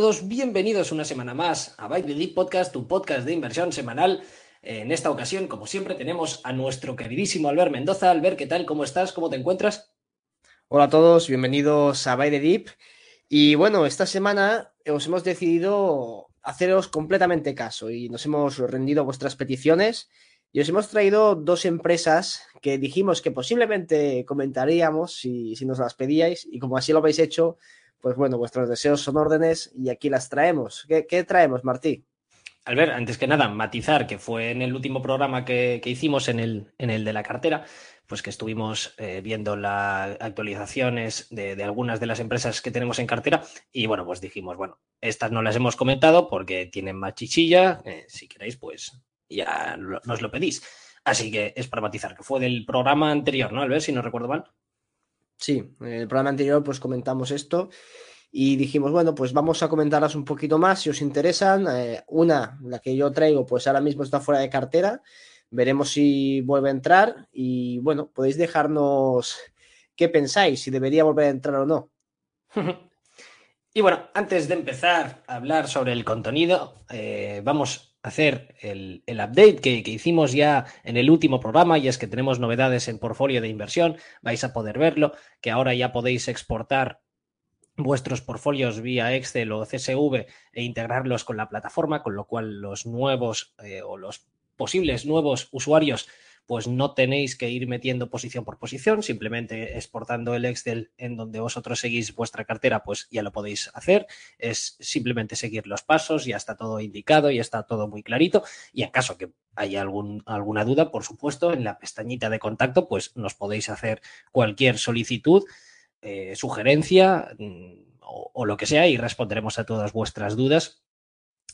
todos, bienvenidos una semana más a Byte Deep Podcast, tu podcast de inversión semanal. En esta ocasión, como siempre, tenemos a nuestro queridísimo Albert Mendoza. Albert, ¿qué tal? ¿Cómo estás? ¿Cómo te encuentras? Hola a todos, bienvenidos a Byte Deep. Y bueno, esta semana os hemos decidido haceros completamente caso y nos hemos rendido a vuestras peticiones y os hemos traído dos empresas que dijimos que posiblemente comentaríamos si, si nos las pedíais y como así lo habéis hecho, pues bueno, vuestros deseos son órdenes y aquí las traemos. ¿Qué, traemos, Martí? Albert, antes que nada, matizar que fue en el último programa que, que hicimos, en el, en el de la cartera, pues que estuvimos eh, viendo las actualizaciones de, de, algunas de las empresas que tenemos en cartera y bueno, pues dijimos, bueno, estas no las hemos comentado porque tienen más chichilla, eh, si queréis, pues ya lo, nos lo pedís. Así que es para matizar, que fue del programa anterior, ¿no, Albert? Si no recuerdo mal. Sí, en el programa anterior pues comentamos esto y dijimos, bueno, pues vamos a comentarlas un poquito más si os interesan. Eh, una, la que yo traigo, pues ahora mismo está fuera de cartera. Veremos si vuelve a entrar y bueno, podéis dejarnos qué pensáis, si debería volver a entrar o no. y bueno, antes de empezar a hablar sobre el contenido, eh, vamos hacer el, el update que, que, hicimos ya en el último programa y es que tenemos novedades en portfolio de inversión, vais a poder verlo, que ahora ya podéis exportar vuestros portfolios vía Excel o CSV e integrarlos con la plataforma, con lo cual los nuevos eh, o los posibles nuevos usuarios pues no tenéis que ir metiendo posición por posición, simplemente exportando el Excel en donde vosotros seguís vuestra cartera, pues ya lo podéis hacer. Es simplemente seguir los pasos, ya está todo indicado, ya está todo muy clarito. Y en caso que haya alguna duda, por supuesto, en la pestañita de contacto, pues nos podéis hacer cualquier solicitud, eh, sugerencia mm, o, lo que sea y responderemos a todas vuestras dudas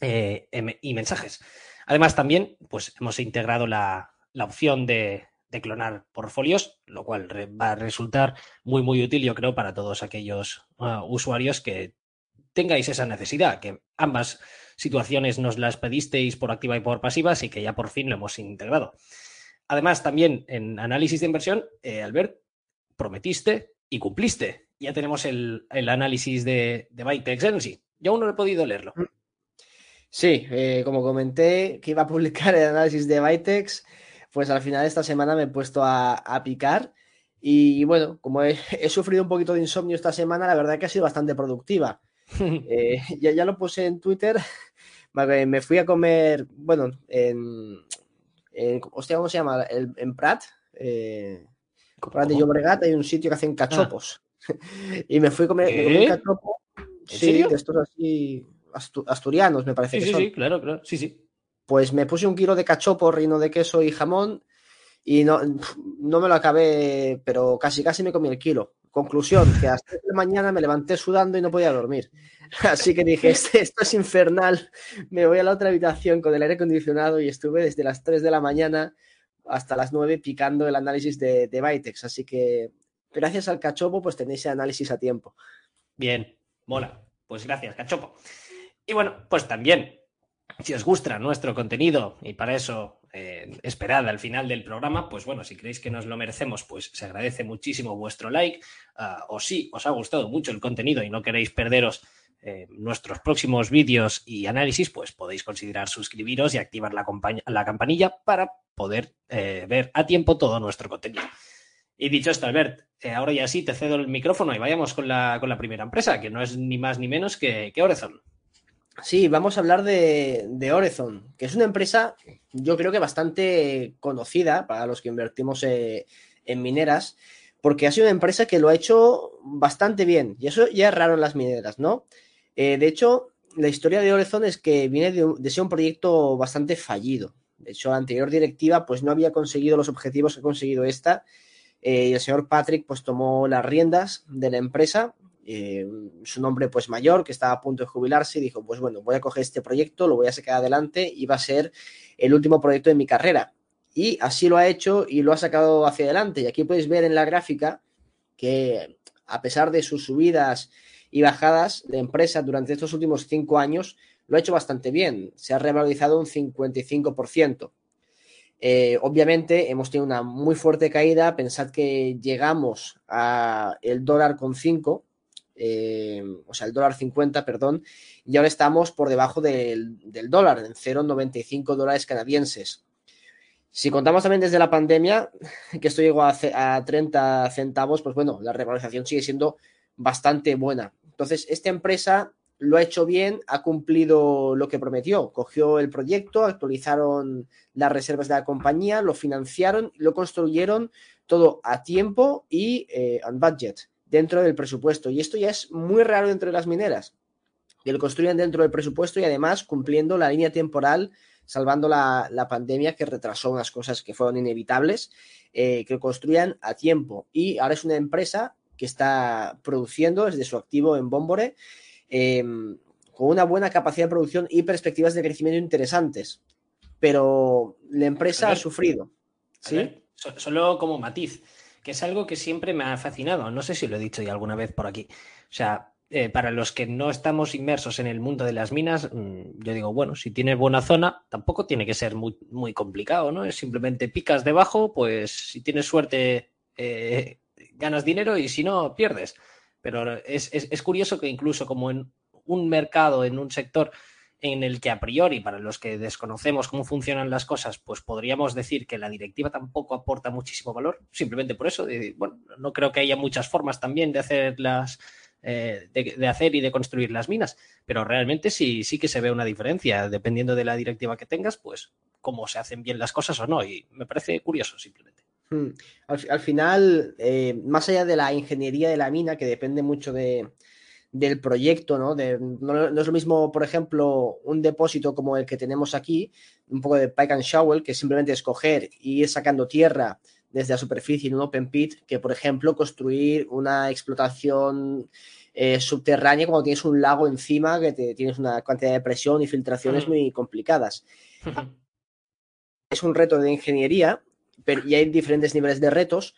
eh, y mensajes. Además, también, pues hemos integrado la, la opción de, clonar portfolios, lo cual va a resultar muy, muy útil, yo creo, para todos aquellos uh, usuarios que tengáis esa necesidad, que ambas situaciones nos las pedisteis por activa y por pasiva, así que ya por fin lo hemos integrado. Además, también en análisis de inversión, eh, Albert, prometiste y cumpliste. Ya tenemos el, el análisis de, de Bytex Energy. Yo aún no he podido leerlo. Sí, eh, como comenté que iba a publicar el análisis de Bytex, pues al final de esta semana me he puesto a, a picar y bueno, como he, he, sufrido un poquito de insomnio esta semana, la verdad que ha sido bastante productiva. eh, ya, ya, lo puse en Twitter, me fui a comer, bueno, en, en hostia, ¿cómo se llama? El, en Prat, eh, Prat de Llobregat hay un sitio que hacen cachopos. Ah. y me fui a comer, me comí un cachopo, sí, serio? de estos así asturianos, me parece sí, que sí, son. Sí, claro, claro, sí, sí pues me puse un kilo de cachopo, reino de queso y jamón y no, no me lo acabé, pero casi casi me comí el kilo. Conclusión, que hasta la mañana me levanté sudando y no podía dormir. Así que dije, esto es infernal, me voy a la otra habitación con el aire acondicionado y estuve desde las 3 de la mañana hasta las 9 picando el análisis de, de. Así que gracias al cachopo pues tenéis análisis a tiempo. Bien, mola. Pues gracias, cachopo. Y bueno, pues también si os gusta nuestro contenido y para eso eh, esperad al final del programa, pues bueno, si creéis que nos lo merecemos, pues se agradece muchísimo vuestro like. Uh, o si os ha gustado mucho el contenido y no queréis perderos eh, nuestros próximos vídeos y análisis, pues podéis considerar suscribiros y activar la, la campanilla para poder eh, ver a tiempo todo nuestro contenido. Y dicho esto, Albert, eh, ahora ya sí te cedo el micrófono y vayamos con la, con la primera empresa, que no es ni más ni menos que, que. Sí, vamos a hablar de, de Orezon, que es una empresa, yo creo que bastante conocida para los que invertimos eh, en mineras, porque ha sido una empresa que lo ha hecho bastante bien. Y eso ya es raro en las mineras, ¿no? Eh, de hecho, la historia de Orezon es que viene de, de, ser un proyecto bastante fallido. De hecho, la anterior directiva pues no había conseguido los objetivos que ha conseguido esta. Eh, y el señor Patrick pues tomó las riendas de la empresa. Eh, su nombre pues mayor, que estaba a punto de jubilarse, y dijo, pues bueno, voy a coger este proyecto, lo voy a sacar adelante y va a ser el último proyecto de mi carrera. Y así lo ha hecho y lo ha sacado hacia adelante. Y aquí podéis ver en la gráfica que a pesar de sus subidas y bajadas, la empresa durante estos últimos cinco años lo ha hecho bastante bien. Se ha revalorizado un 55%. Eh, obviamente hemos tenido una muy fuerte caída. Pensad que llegamos a el dólar con 5, eh, o sea, el dólar 50, perdón, y ahora estamos por debajo del, dólar, en 0,95 dólares canadienses. Si contamos también desde la pandemia, que esto llegó a, a 30 centavos, pues bueno, la revalorización sigue siendo bastante buena. Entonces, esta empresa lo ha hecho bien, ha cumplido lo que prometió. Cogió el proyecto, actualizaron las reservas de la compañía, lo financiaron, lo construyeron todo a tiempo y eh, on budget, dentro del presupuesto. Y esto ya es muy raro dentro de las mineras, que lo construyan dentro del presupuesto y además cumpliendo la línea temporal salvando la, la, pandemia que retrasó unas cosas que fueron inevitables, eh, que construyan a tiempo. Y ahora es una empresa que está produciendo desde su activo en Bombore, eh, con una buena capacidad de producción y perspectivas de crecimiento interesantes. Pero la empresa ha sufrido. ¿sí? Solo como matiz, que es algo que siempre me ha fascinado. No sé si lo he dicho ya alguna vez por aquí. O sea, eh, para los que no estamos inmersos en el mundo de las minas, mmm, yo digo, bueno, si tienes buena zona, tampoco tiene que ser muy, muy complicado, ¿no? Es simplemente picas debajo, pues si tienes suerte, eh, ganas dinero y si no, pierdes. Pero es, es, es, curioso que incluso como en un mercado, en un sector en el que a priori, para los que desconocemos cómo funcionan las cosas, pues podríamos decir que la directiva tampoco aporta muchísimo valor, simplemente por eso. Bueno, no creo que haya muchas formas también de hacer las, eh, de, hacer y de construir las minas, pero realmente sí, sí que se ve una diferencia, dependiendo de la directiva que tengas, pues cómo se hacen bien las cosas o no, y me parece curioso simplemente. Hmm. Al, al, final, eh, más allá de la ingeniería de la mina, que depende mucho de, del proyecto, ¿no? De, no, no, es lo mismo, por ejemplo, un depósito como el que tenemos aquí, un poco de pike and shovel, que simplemente es coger y ir sacando tierra desde la superficie en un open pit, que por ejemplo construir una explotación eh, subterránea cuando tienes un lago encima, que te, tienes una cantidad de presión y filtraciones mm. muy complicadas. es un reto de ingeniería, pero, y hay diferentes niveles de retos,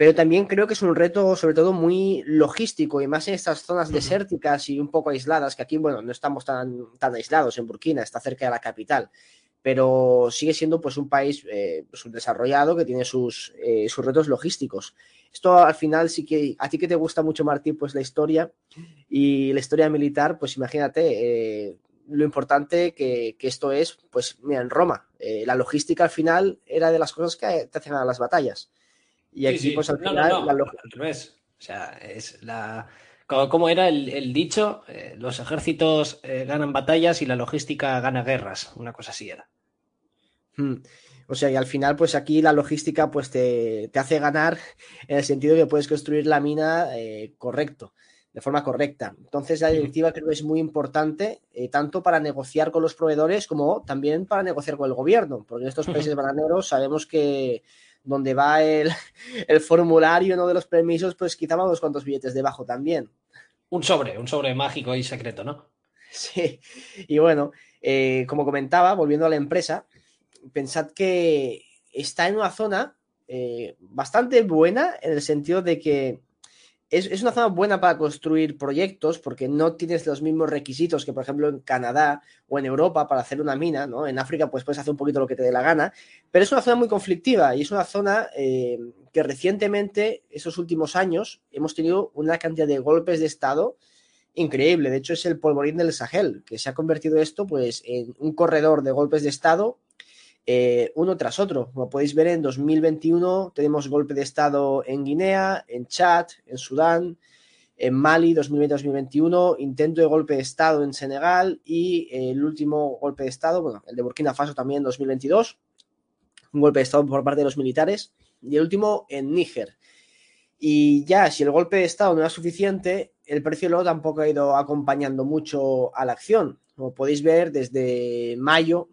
pero también creo que es un reto sobre todo muy logístico y más en estas zonas desérticas y un poco aisladas, que aquí, bueno, no estamos tan, tan aislados en Burkina, está cerca de la capital, pero sigue siendo pues un país eh, subdesarrollado que tiene sus, eh, sus retos logísticos. Esto al final sí que a ti que te gusta mucho, Martín, pues la historia y la historia militar, pues imagínate eh, lo importante que, que, esto es, pues mira, en Roma, eh, la logística al final era de las cosas que te hacen a las batallas. Y aquí, sí, sí. pues al no, final. No, no, la al revés. O sea, es la. ¿Cómo era el, el dicho? Eh, los ejércitos eh, ganan batallas y la logística gana guerras. Una cosa así era. Hmm. O sea, y al final, pues aquí la logística pues te, te hace ganar en el sentido que puedes construir la mina eh, correcto, de forma correcta. Entonces, la directiva creo que es muy importante, eh, tanto para negociar con los proveedores como también para negociar con el gobierno, porque en estos países bananeros sabemos que donde va el, el formulario ¿no? de los permisos, pues quitamos unos cuantos billetes debajo también. Un sobre, un sobre mágico y secreto, ¿no? Sí, y bueno, eh, como comentaba, volviendo a la empresa, pensad que está en una zona eh, bastante buena en el sentido de que es, es, una zona buena para construir proyectos porque no tienes los mismos requisitos que, por ejemplo, en Canadá o en Europa para hacer una mina, ¿no? En África, pues puedes hacer un poquito lo que te dé la gana, pero es una zona muy conflictiva y es una zona eh, que recientemente, esos últimos años, hemos tenido una cantidad de golpes de Estado increíble. De hecho, es el polvorín del Sahel, que se ha convertido esto, pues, en un corredor de golpes de Estado eh, uno tras otro. Como podéis ver, en 2021 tenemos golpe de Estado en Guinea, en Chad, en Sudán, en Mali 2020-2021, intento de golpe de Estado en Senegal y el último golpe de Estado, bueno, el de Burkina Faso también en 2022, un golpe de Estado por parte de los militares, y el último en Níger. Y ya, si el golpe de Estado no era suficiente, el precio luego tampoco ha ido acompañando mucho a la acción. Como podéis ver, desde mayo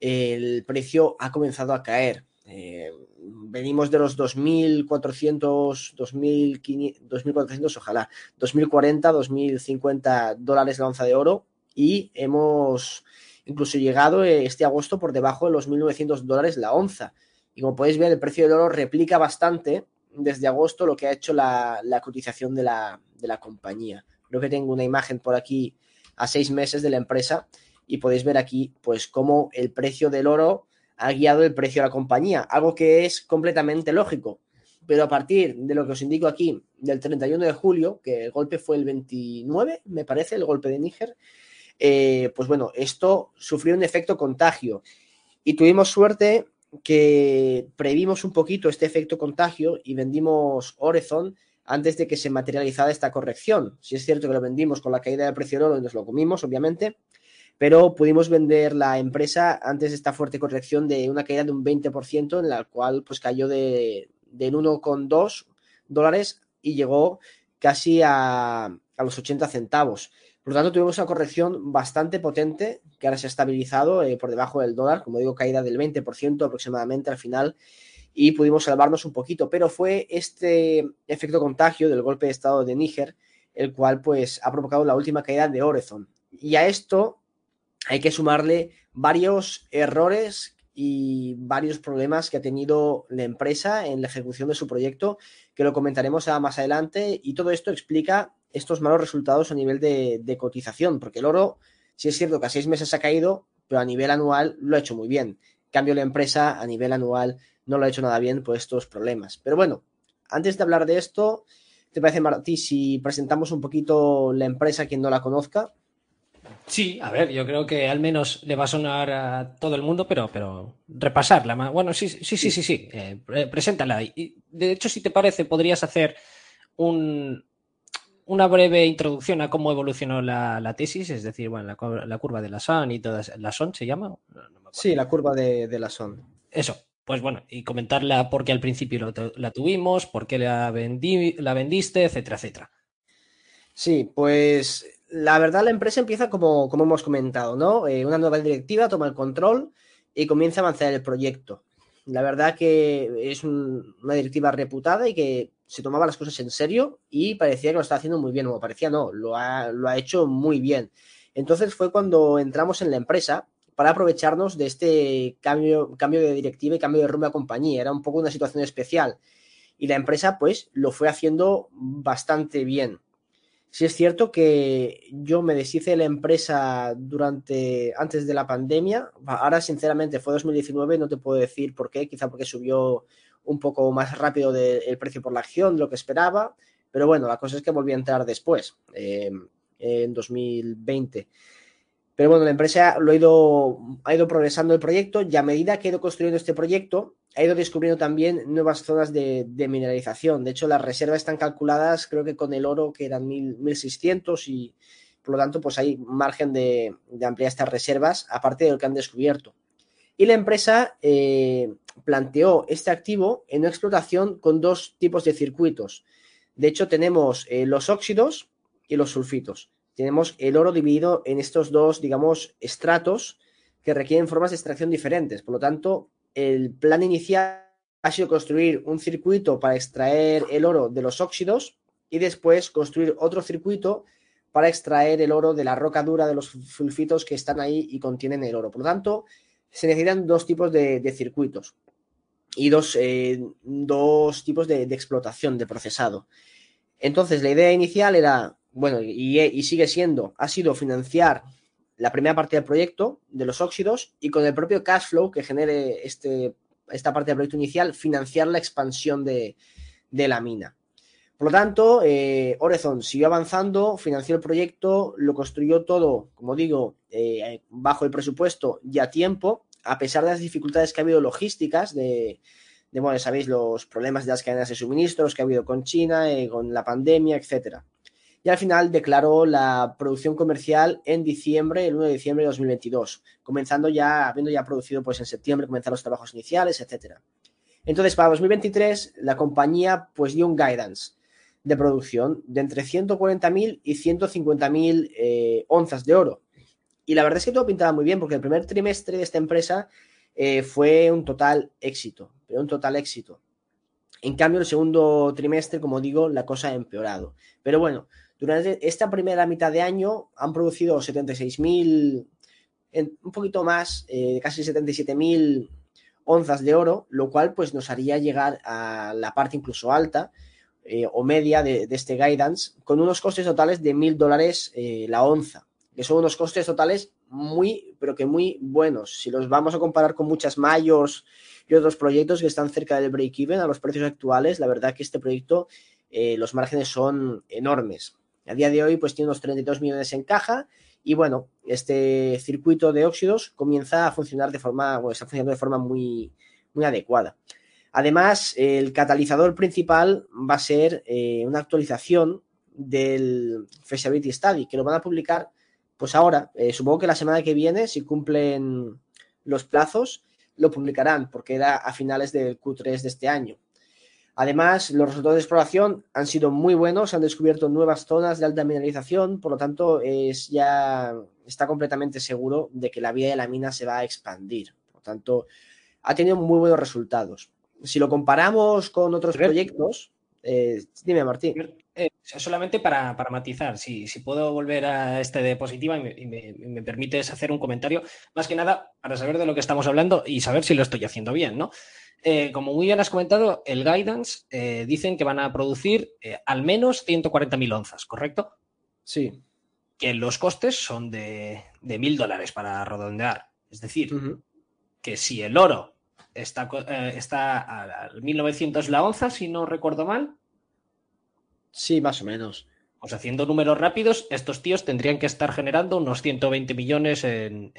el precio ha comenzado a caer. Eh, venimos de los 2.400, 2.400, ojalá, 2.040, 2.050 dólares la onza de oro y hemos incluso llegado este agosto por debajo de los 1.900 dólares la onza. Y como podéis ver, el precio del oro replica bastante desde agosto lo que ha hecho la, cotización de la, de la compañía. Creo que tengo una imagen por aquí a seis meses de la empresa y podéis ver aquí pues cómo el precio del oro ha guiado el precio de la compañía, algo que es completamente lógico. Pero a partir de lo que os indico aquí, del 31 de julio, que el golpe fue el 29, me parece, el golpe de Níger, eh, pues bueno, esto sufrió un efecto contagio. Y tuvimos suerte que previmos un poquito este efecto contagio y vendimos Orezon antes de que se materializara esta corrección. Si es cierto que lo vendimos con la caída del precio del oro y nos lo comimos, obviamente, pero pudimos vender la empresa antes de esta fuerte corrección de una caída de un 20%, en la cual pues cayó de, del 1,2 dólares y llegó casi a, a los 80 centavos. Por lo tanto, tuvimos una corrección bastante potente que ahora se ha estabilizado eh, por debajo del dólar, como digo, caída del 20% aproximadamente al final y pudimos salvarnos un poquito, pero fue este efecto contagio del golpe de estado de Níger el cual pues ha provocado la última caída de Orezon. Y a esto hay que sumarle varios errores y varios problemas que ha tenido la empresa en la ejecución de su proyecto, que lo comentaremos más adelante, y todo esto explica estos malos resultados a nivel de, cotización, porque el oro, si es cierto que a seis meses ha caído, pero a nivel anual lo ha hecho muy bien. En cambio, la empresa a nivel anual no lo ha hecho nada bien por estos problemas. Pero bueno, antes de hablar de esto, ¿te parece, Martí, si presentamos un poquito la empresa a quien no la conozca? Sí, a ver, yo creo que al menos le va a sonar a todo el mundo, pero, pero repasarla. Bueno, sí, sí, sí, sí, sí. Eh, preséntala. Y, de hecho, si te parece, podrías hacer un, una breve introducción a cómo evolucionó la, tesis, es decir, bueno, la, curva de la SON y todas. ¿La SON se llama? sí, la curva de, la SON. Eso, pues bueno, y comentarla por qué al principio la tuvimos, por qué la, vendí, la vendiste, etcétera, etcétera. Sí, pues la verdad la empresa empieza como, como hemos comentado, ¿no? Eh, una nueva directiva toma el control y comienza a avanzar el proyecto. La verdad que es una directiva reputada y que se tomaba las cosas en serio y parecía que lo estaba haciendo muy bien, o parecía no, lo ha, lo ha hecho muy bien. Entonces fue cuando entramos en la empresa para aprovecharnos de este cambio, cambio de directiva y cambio de rumbo a compañía. Era un poco una situación especial. Y la empresa, pues, lo fue haciendo bastante bien. Si es cierto que yo me deshice de la empresa durante antes de la pandemia. Ahora, sinceramente, fue 2019, no te puedo decir por qué, quizá porque subió un poco más rápido el precio por la acción de lo que esperaba, pero bueno, la cosa es que volví a entrar después, eh, en 2020. Pero bueno, la empresa lo ha ido, ha ido progresando el proyecto y a medida que ha ido construyendo este proyecto, ha ido descubriendo también nuevas zonas de, mineralización. De hecho, las reservas están calculadas, creo que con el oro, que eran 1.600 y por lo tanto, pues hay margen de, ampliar estas reservas, aparte de lo que han descubierto. Y la empresa eh, planteó este activo en una explotación con dos tipos de circuitos. De hecho, tenemos eh, los óxidos y los sulfitos. Tenemos el oro dividido en estos dos, digamos, estratos que requieren formas de extracción diferentes. Por lo tanto, el plan inicial ha sido construir un circuito para extraer el oro de los óxidos y después construir otro circuito para extraer el oro de la roca dura de los sulfitos que están ahí y contienen el oro. Por lo tanto, se necesitan dos tipos de, circuitos y dos, eh, tipos de, explotación, de procesado. Entonces, la idea inicial era, bueno, y, sigue siendo, ha sido financiar la primera parte del proyecto de los óxidos y con el propio cash flow que genere este, esta parte del proyecto inicial, financiar la expansión de, la mina. Por lo tanto, eh, siguió avanzando, financió el proyecto, lo construyó todo, como digo, eh, bajo el presupuesto y a tiempo, a pesar de las dificultades que ha habido logísticas, de, de bueno, sabéis, los problemas de las cadenas de suministros que ha habido con China, eh, con la pandemia, etcétera. Y al final declaró la producción comercial en diciembre, el 1 de diciembre de 2022, comenzando ya, habiendo ya producido pues en septiembre, comenzar los trabajos iniciales, etcétera. Entonces, para 2023, la compañía pues dio un guidance de producción de entre 140.000 y 150.000 eh, onzas de oro. Y la verdad es que todo pintaba muy bien, porque el primer trimestre de esta empresa eh, fue un total éxito, pero un total éxito. En cambio, el segundo trimestre, como digo, la cosa ha empeorado. Pero bueno, durante esta primera mitad de año han producido 76.000, un poquito más, eh, casi 77.000 onzas de oro, lo cual pues nos haría llegar a la parte incluso alta eh, o media de, este guidance, con unos costes totales de mil dólares eh, la onza, que son unos costes totales muy, pero que muy buenos. Si los vamos a comparar con muchas mayos y otros proyectos que están cerca del break-even a los precios actuales, la verdad que este proyecto, eh, los márgenes son enormes. A día de hoy, pues tiene unos 32 millones en caja y bueno, este circuito de óxidos comienza a funcionar de forma, bueno, está funcionando de forma muy, muy adecuada. Además, el catalizador principal va a ser eh, una actualización del Feasibility Study, que lo van a publicar pues ahora, eh, supongo que la semana que viene, si cumplen los plazos, lo publicarán, porque era a finales del Q3 de este año. Además, los resultados de exploración han sido muy buenos, han descubierto nuevas zonas de alta mineralización, por lo tanto, es ya está completamente seguro de que la vida de la mina se va a expandir. Por lo tanto, ha tenido muy buenos resultados si lo comparamos con otros proyectos, eh, dime, Martín. Eh, solamente para, matizar, si, puedo volver a este de positiva y, me, permites hacer un comentario, más que nada para saber de lo que estamos hablando y saber si lo estoy haciendo bien, ¿no? Eh, como muy bien has comentado, el guidance dicen que van a producir al menos 140.000 onzas, ¿correcto? Sí. Que los costes son de, de 1.000 dólares para redondear. Es decir, que si el oro está, eh, está a 1900 la onza, si no recuerdo mal. Sí, más o menos. Pues haciendo números rápidos, estos tíos tendrían que estar generando unos 120 millones en,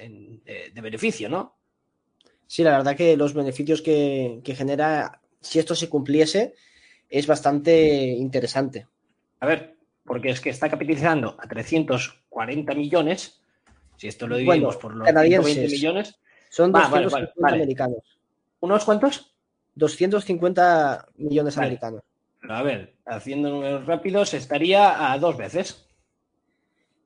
eh, de beneficio, ¿no? Sí, la verdad que los beneficios que, genera, si esto se cumpliese, es bastante interesante. A ver, porque es que está capitalizando a 340 millones. Si esto lo dividimos por los 120 millones. Son 250 americanos. ¿Unos cuantos? 250 millones americanos. A ver, haciendo números rápidos, estaría a dos veces.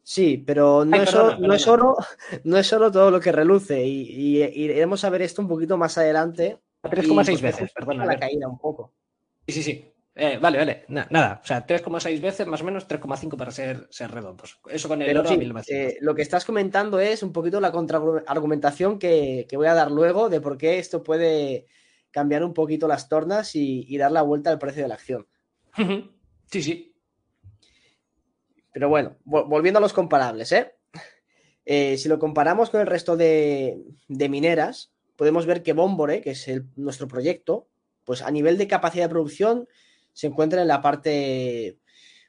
Sí, pero no, es, oro, no, es, oro, no es todo lo que reluce y, iremos a ver esto un poquito más adelante. A 3,6 veces, perdona. La caída un poco. Sí, sí, sí. Eh, vale, vale. nada, o sea, 3,6 veces, más o menos 3,5 para ser, ser redondos. Eso con el oro eh, lo que estás comentando es un poquito la contraargumentación que, que voy a dar luego de por qué esto puede cambiar un poquito las tornas y, dar la vuelta al precio de la acción. Sí, sí. Pero bueno, volviendo a los comparables, ¿eh? ¿eh? si lo comparamos con el resto de, de mineras, podemos ver que Bombore, que es el, nuestro proyecto, pues a nivel de capacidad de producción se encuentra en la parte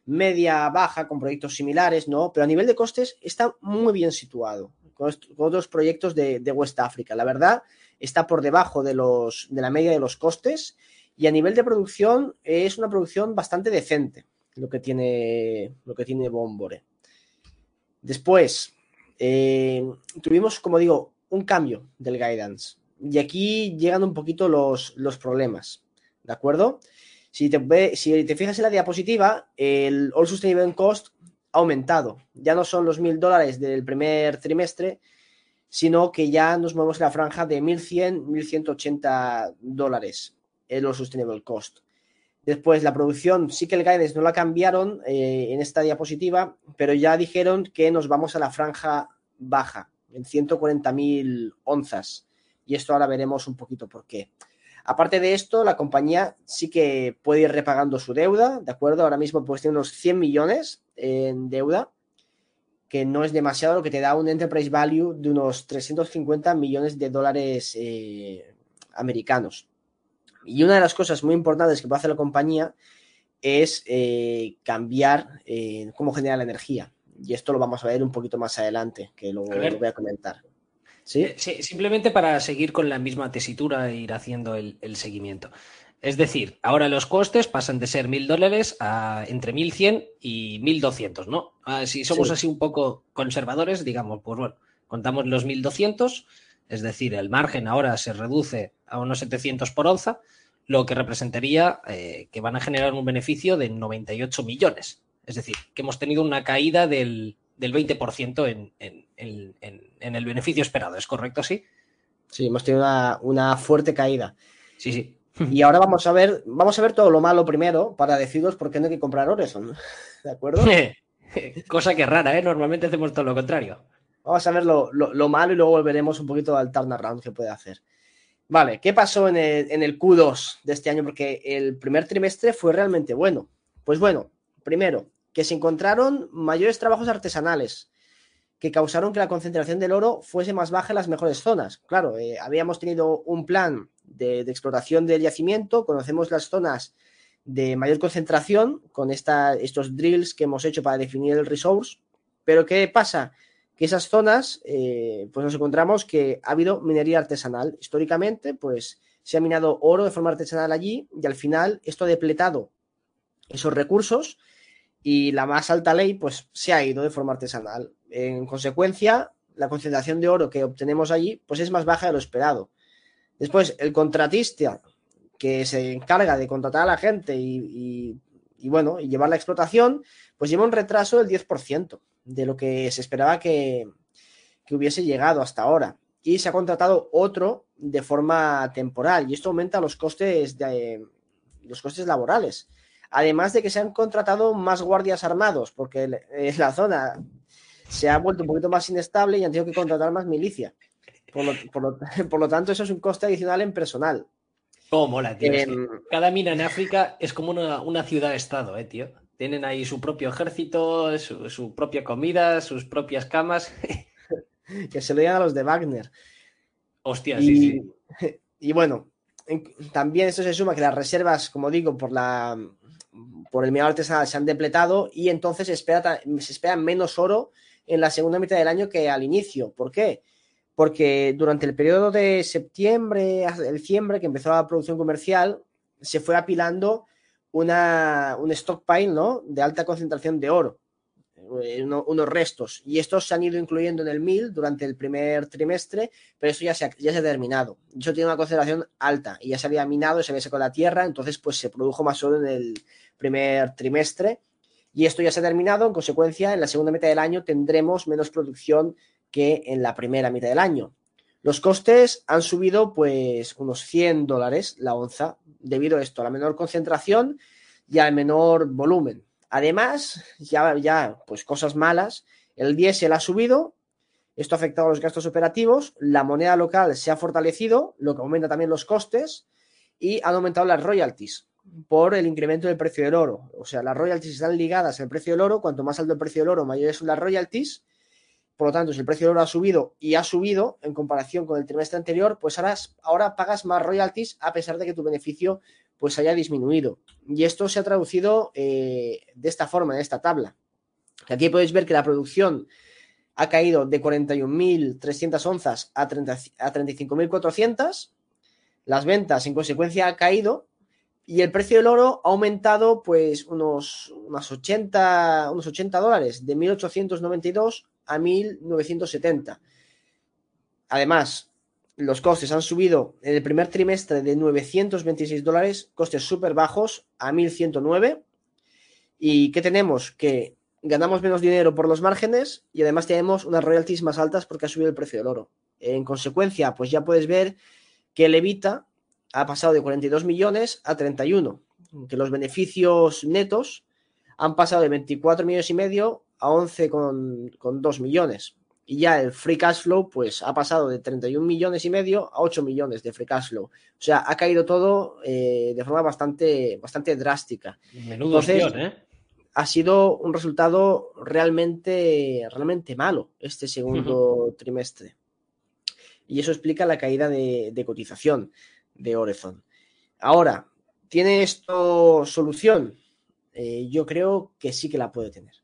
media baja con proyectos similares, ¿no? Pero a nivel de costes está muy bien situado con, otros proyectos de, West África. La verdad, está por debajo de, los, de la media de los costes y a nivel de producción es una producción bastante decente lo que tiene, lo que tiene Bombore. Después, eh, tuvimos, como digo, un cambio del guidance. Y aquí llegan un poquito los, los problemas, ¿de acuerdo? Si te, si te fijas en la diapositiva, el All Sustainable Cost ha aumentado. Ya no son los mil dólares del primer trimestre, sino que ya nos movemos en la franja de 1.100, 1.180 dólares el All Sustainable Cost. Después, la producción, sí que el guidance no la cambiaron eh, en esta diapositiva, pero ya dijeron que nos vamos a la franja baja, en 140.000 onzas. Y esto ahora veremos un poquito por qué. Aparte de esto, la compañía sí que puede ir repagando su deuda, ¿de acuerdo? Ahora mismo pues tiene unos 100 millones en deuda, que no es demasiado, lo que te da un enterprise value de unos 350 millones de dólares eh, americanos. Y una de las cosas muy importantes que puede hacer la compañía es eh, cambiar eh, cómo genera la energía. Y esto lo vamos a ver un poquito más adelante, que lo, lo voy a comentar. ¿Sí? Sí, simplemente para seguir con la misma tesitura e ir haciendo el, seguimiento. Es decir, ahora los costes pasan de ser mil dólares a entre 1.100 y 1.200, ¿no? Ah, si somos así un poco conservadores, digamos, pues bueno, contamos los 1.200, es decir, el margen ahora se reduce a unos 700 por onza, lo que representaría eh, que van a generar un beneficio de 98 millones. Es decir, que hemos tenido una caída del, del 20% en, en, el beneficio esperado. ¿Es correcto así? Sí, hemos tenido una, fuerte caída. Sí, sí. Y ahora vamos a ver, vamos a ver todo lo malo primero para deciros por qué no hay que comprar Horizon. ¿De acuerdo? Cosa que rara, ¿eh? Normalmente hacemos todo lo contrario. Vamos a ver lo, malo y luego volveremos un poquito al turnaround que puede hacer. Vale, ¿qué pasó en el, en el Q2 de este año? Porque el primer trimestre fue realmente bueno. Pues bueno, primero, que se encontraron mayores trabajos artesanales que causaron que la concentración del oro fuese más baja en las mejores zonas. Claro, eh, habíamos tenido un plan de, explotación del yacimiento, conocemos las zonas de mayor concentración con estos drills que hemos hecho para definir el resource, pero ¿qué pasa? Que esas zonas, eh, pues nos encontramos que ha habido minería artesanal. Históricamente, pues se ha minado oro de forma artesanal allí y al final esto ha depletado esos recursos y la más alta ley pues se ha ido de forma artesanal. En consecuencia, la concentración de oro que obtenemos allí pues es más baja de lo esperado. Después, el contratista que se encarga de contratar a la gente y, bueno, y llevar la explotación, pues lleva un retraso del 10% de lo que se esperaba que, que hubiese llegado hasta ahora. Y se ha contratado otro de forma temporal y esto aumenta los costes de, los costes laborales. Además de que se han contratado más guardias armados, porque la zona se ha vuelto un poquito más inestable y han tenido que contratar más milicia. Por lo, tanto, eso es un coste adicional en personal. Oh, mola, tío. Em, cada mina en África es como una, ciudad-estado, eh, tío. Tienen ahí su propio ejército, su, propia comida, sus propias camas. que se lo digan a los de Wagner. Hostia, sí, sí. Y bueno, también eso se suma que las reservas, como digo, por la por el minado artesanal se han depletado y entonces espera, se espera menos oro en la segunda mitad del año que al inicio. ¿Por qué? Porque durante el periodo de septiembre a diciembre, que empezó la producción comercial, se fue apilando una, un stockpile ¿no? de alta concentración de oro, eh, unos restos. Y estos se han ido incluyendo en el MIL durante el primer trimestre, pero eso ya se ya se ha terminado. Eso tiene una concentración alta y ya se había minado, se había secado la tierra, entonces pues se produjo más oro en el primer trimestre. Y esto ya se ha terminado, en consecuencia, en la segunda mitad del año tendremos menos producción que en la primera mitad del año. Los costes han subido pues unos 100 dólares la onza debido a esto, a la menor concentración y al menor volumen. Además, ya, ya pues cosas malas, el diésel ha subido, esto ha afectado a los gastos operativos, la moneda local se ha fortalecido, lo que aumenta también los costes y han aumentado las royalties por el incremento del precio del oro. O sea, las royalties están ligadas al precio del oro. Cuanto más alto el precio del oro, mayores son las royalties. Por lo tanto, si el precio del oro ha subido y ha subido en comparación con el trimestre anterior, pues ahora, pagas más royalties a pesar de que tu beneficio pues haya disminuido. Y esto se ha traducido eh, de esta forma, en esta tabla. Aquí podéis ver que la producción ha caído de 41.300 onzas a, a 35.400. Las ventas, en consecuencia, ha caído y el precio del oro ha aumentado pues unos, unos 80, unos 80 dólares, de 1.892 a 1.970. Además, los costes han subido en el primer trimestre de 926 dólares, costes súper bajos, a 1.109. ¿Y qué tenemos? Que ganamos menos dinero por los márgenes y además tenemos unas royalties más altas porque ha subido el precio del oro. En consecuencia, pues ya puedes ver que el Evita ha pasado de 42 millones a 31, que los beneficios netos han pasado de 24 millones y medio a 11 con, 2 millones. Y ya el free cash flow, pues ha pasado de 31 millones y medio a 8 millones de free cash flow. O sea, ha caído todo eh, de forma bastante, bastante drástica. Menudo Entonces, ¿eh? Ha sido un resultado realmente, realmente malo este segundo trimestre. Y eso explica la caída de cotización de Orezon. Ahora, ¿tiene esto solución? Eh, yo creo que sí que la puede tener.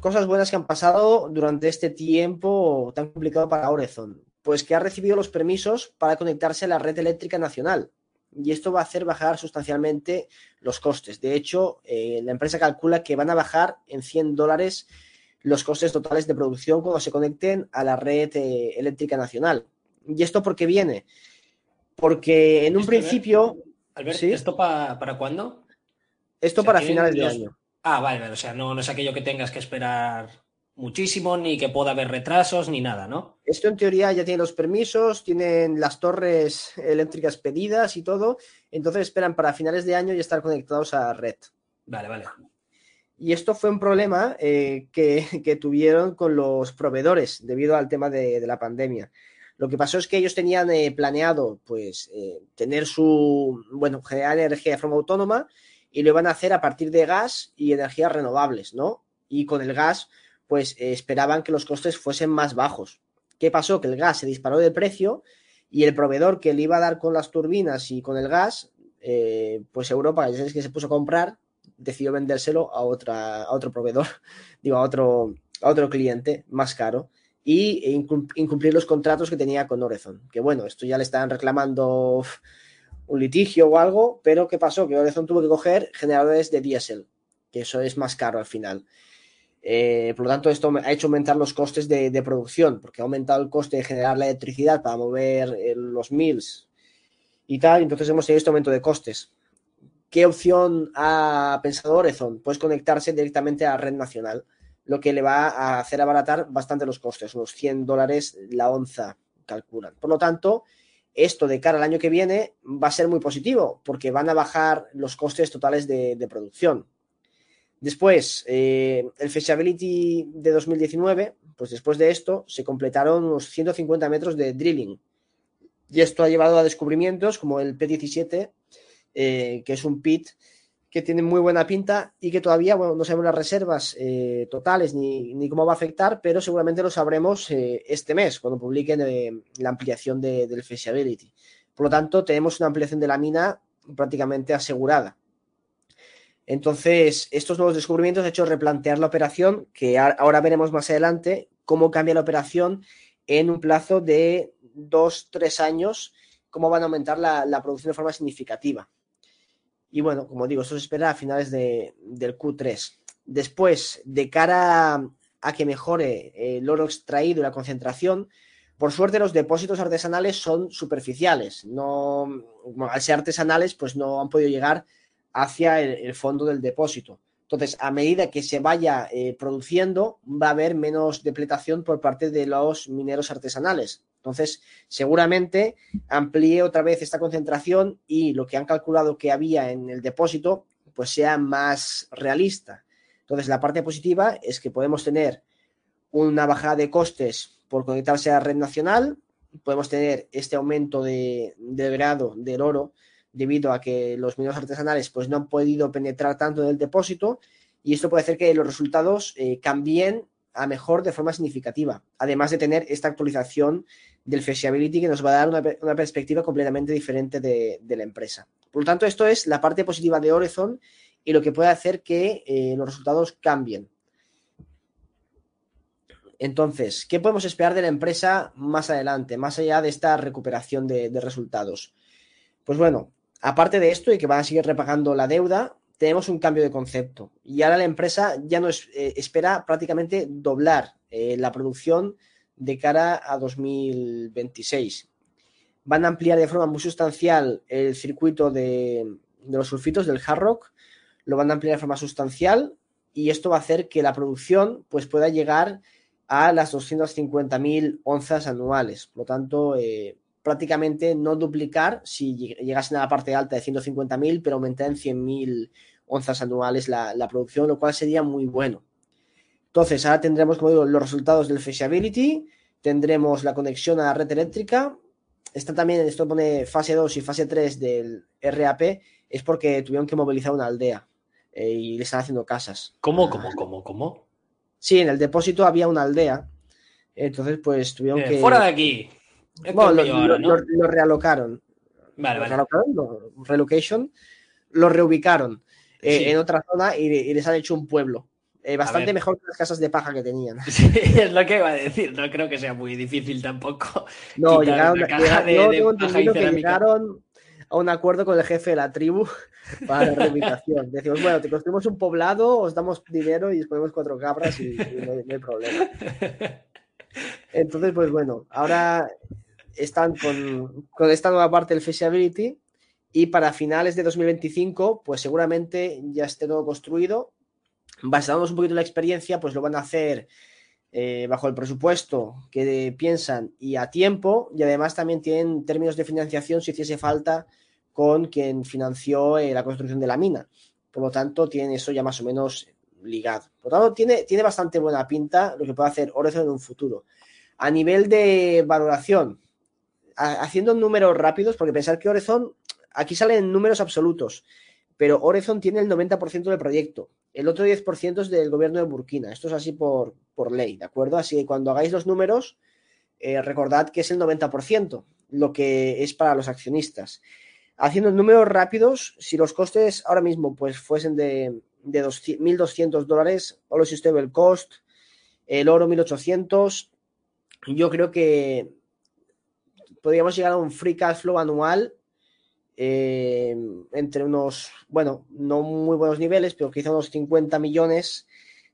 cosas buenas que han pasado durante este tiempo tan complicado para Orezon. Pues que ha recibido los permisos para conectarse a la red eléctrica nacional. Y esto va a hacer bajar sustancialmente los costes. De hecho, eh, la empresa calcula que van a bajar en 100 dólares los costes totales de producción cuando se conecten a la red eh, eléctrica nacional. ¿Y esto por qué viene? Porque en un principio... Albert, ¿esto para cuándo? Esto para finales de año. Ah, vale, o sea, no, no es aquello que tengas que esperar muchísimo, ni que pueda haber retrasos, ni nada, ¿no? Esto en teoría ya tiene los permisos, tienen las torres eléctricas pedidas y todo, entonces esperan para finales de año y estar conectados a red. Vale, vale. Y esto fue un problema eh, que, tuvieron con los proveedores debido al tema de, la pandemia. Lo que pasó es que ellos tenían eh, planeado, pues, eh, tener su, bueno, generar energía de forma autónoma y lo iban a hacer a partir de gas y energías renovables, ¿no? Y con el gas, pues eh, esperaban que los costes fuesen más bajos. ¿Qué pasó? Que el gas se disparó de precio y el proveedor que le iba a dar con las turbinas y con el gas, eh, pues Europa, ya sabes que se puso a comprar, decidió vendérselo a, otra, a otro proveedor, digo, a otro, a otro cliente más caro y incumplir los contratos que tenía con Orezon. Que bueno, esto ya le estaban reclamando un litigio o algo, pero ¿qué pasó? Que Horizon tuvo que coger generadores de diésel, que eso es más caro al final. Eh, por lo tanto, esto ha hecho aumentar los costes de, producción, porque ha aumentado el coste de generar la electricidad para mover eh, los mills y tal, entonces hemos tenido este aumento de costes. ¿Qué opción ha pensado Horizon? Pues conectarse directamente a la red nacional, lo que le va a hacer abaratar bastante los costes, unos 100 dólares la onza, calculan. Por lo tanto, esto de cara al año que viene va a ser muy positivo porque van a bajar los costes totales de, producción. Después, eh, el Feasibility de 2019, pues después de esto se completaron unos 150 metros de drilling. Y esto ha llevado a descubrimientos como el P17, eh, que es un pit que tiene muy buena pinta y que todavía no sabemos las reservas eh, totales ni, cómo va a afectar, pero seguramente lo sabremos eh, este mes cuando publiquen eh, la ampliación del feasibility. Por lo tanto, tenemos una ampliación de la mina prácticamente asegurada. Entonces, estos nuevos descubrimientos han hecho replantear la operación, que ahora veremos más adelante cómo cambia la operación en un plazo de dos, tres años, cómo van a aumentar la producción de forma significativa. Y bueno, como digo, esto se espera a finales del Q3. Después, de cara a que mejore el oro extraído y la concentración, por suerte los depósitos artesanales son superficiales. No, al ser artesanales, pues no han podido llegar hacia el, fondo del depósito. Entonces, a medida que se vaya eh, produciendo, va a haber menos depletación por parte de los mineros artesanales. Entonces, seguramente amplíe otra vez esta concentración y lo que han calculado que había en el depósito, pues sea más realista. Entonces, la parte positiva es que podemos tener una bajada de costes por conectarse a la red nacional, podemos tener este aumento de, grado del oro debido a que los mineros artesanales pues no han podido penetrar tanto en el depósito y esto puede hacer que los resultados eh, cambien a mejor de forma significativa, además de tener esta actualización del feasibility que nos va a dar una, perspectiva completamente diferente de, la empresa. Por lo tanto, esto es la parte positiva de Horizon y lo que puede hacer que eh, los resultados cambien. Entonces, ¿qué podemos esperar de la empresa más adelante, más allá de esta recuperación de, resultados? Pues bueno, aparte de esto y que van a seguir repagando la deuda, tenemos un cambio de concepto. Y ahora la empresa ya no eh, espera prácticamente doblar eh, la producción de cara a 2026. Van a ampliar de forma muy sustancial el circuito de, los sulfitos del hard rock, lo van a ampliar de forma sustancial y esto va a hacer que la producción pues, pueda llegar a las 250.000 onzas anuales. Por lo tanto, eh, prácticamente no duplicar si llegasen a la parte alta de 150.000, pero aumentar en 100.000 onzas anuales la, la, producción, lo cual sería muy bueno. Entonces, ahora tendremos, como digo, los resultados del feasibility, tendremos la conexión a la red eléctrica. Está también, esto pone fase 2 y fase 3 del RAP, es porque tuvieron que movilizar una aldea eh, y le están haciendo casas. ¿Cómo, cómo, cómo, cómo? Sí, en el depósito había una aldea. Entonces, pues tuvieron eh, que. ¡Fuera de aquí! Bueno, lo, realocaron. Vale, vale. Realocaron, relocation. Lo reubicaron eh, en otra zona y, les han hecho un pueblo Eh, bastante mejor que las casas de paja que tenían. Sí, es lo que iba a decir. No creo que sea muy difícil tampoco. No, llegaron, llegaron a un acuerdo con el jefe de la tribu para la reubicación. Decimos, bueno, te construimos un poblado, os damos dinero y ponemos cuatro cabras y, no, hay, problema. Entonces, pues bueno, ahora están con, con esta nueva parte del Feasibility y para finales de 2025, pues seguramente ya esté todo construido. Basándonos un poquito en la experiencia, pues lo van a hacer eh, bajo el presupuesto que piensan y a tiempo, y además también tienen términos de financiación si hiciese falta con quien financió eh, la construcción de la mina. Por lo tanto, tienen eso ya más o menos ligado. Por lo tanto, tiene, tiene bastante buena pinta lo que puede hacer Horizon en un futuro. A nivel de valoración, haciendo números rápidos, porque pensar que Horizon Aquí salen números absolutos, pero Horizon tiene el 90% del proyecto. El otro 10% es del gobierno de Burkina. Esto es así por, por ley, ¿de acuerdo? Así que cuando hagáis los números, eh, recordad que es el 90%, lo que es para los accionistas. Haciendo números rápidos, si los costes ahora mismo pues fuesen de, de 1.200 dólares, o si usted el cost, el oro 1.800, yo creo que podríamos llegar a un free cash flow anual eh, entre unos, bueno, no muy buenos niveles, pero quizá unos 50 millones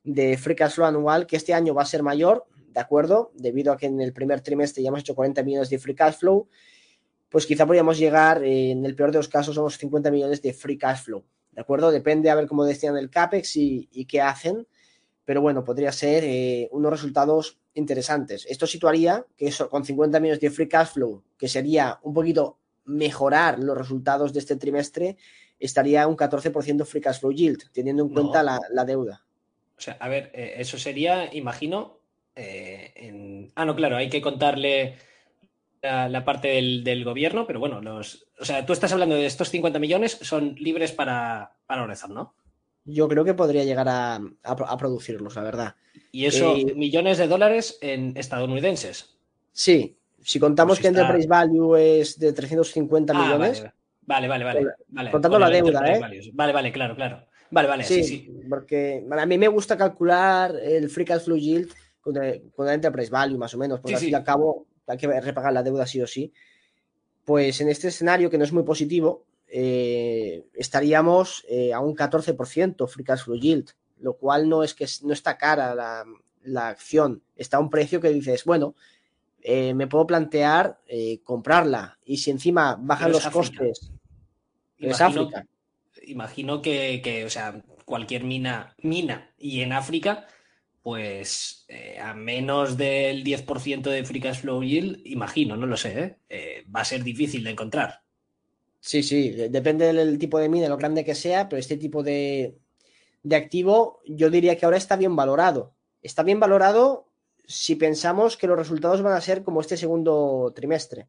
de free cash flow anual, que este año va a ser mayor, ¿de acuerdo? Debido a que en el primer trimestre ya hemos hecho 40 millones de free cash flow, pues quizá podríamos llegar, eh, en el peor de los casos, a unos 50 millones de free cash flow, ¿de acuerdo? Depende a ver cómo destinan el CAPEX y, qué hacen, pero bueno, podría ser eh, unos resultados interesantes. Esto situaría que eso, con 50 millones de free cash flow, que sería un poquito mejorar los resultados de este trimestre, estaría un 14% free cash flow yield, teniendo en cuenta la, deuda. O sea, a ver, eh, eso sería, imagino, eh, en... ah, no, claro, hay que contarle la, parte del, gobierno, pero bueno, los, o sea, tú estás hablando de estos 50 millones, son libres para, para ¿no? Yo creo que podría llegar a, producirlos, la verdad. ¿Y eso, eh, millones de dólares en estadounidenses? Sí, si contamos pues que Enterprise Value es de 350 ah, millones. Vale, vale, vale. contando la deuda, ¿eh? Vale, vale, claro, claro. Vale, vale, sí, sí, Porque a mí me gusta calcular el free cash flow yield con el, Enterprise Value, más o menos, porque al fin y al cabo hay que repagar la deuda sí o sí. Pues en este escenario, que no es muy positivo, eh, estaríamos eh, a un 14% free cash flow yield, lo cual no es que no está cara la, la acción, está a un precio que dices, bueno, eh, me puedo plantear eh, comprarla. Y si encima bajan los costes, imagino, es África. Imagino que, o sea, cualquier mina, mina y en África, pues eh, a menos del 10% de Free Cash Flow Yield, imagino, no lo sé, va a ser difícil de encontrar. Sí, sí, depende del tipo de mina, lo grande que sea, pero este tipo de, de activo yo diría que ahora está bien valorado. Está bien valorado si pensamos que los resultados van a ser como este segundo trimestre,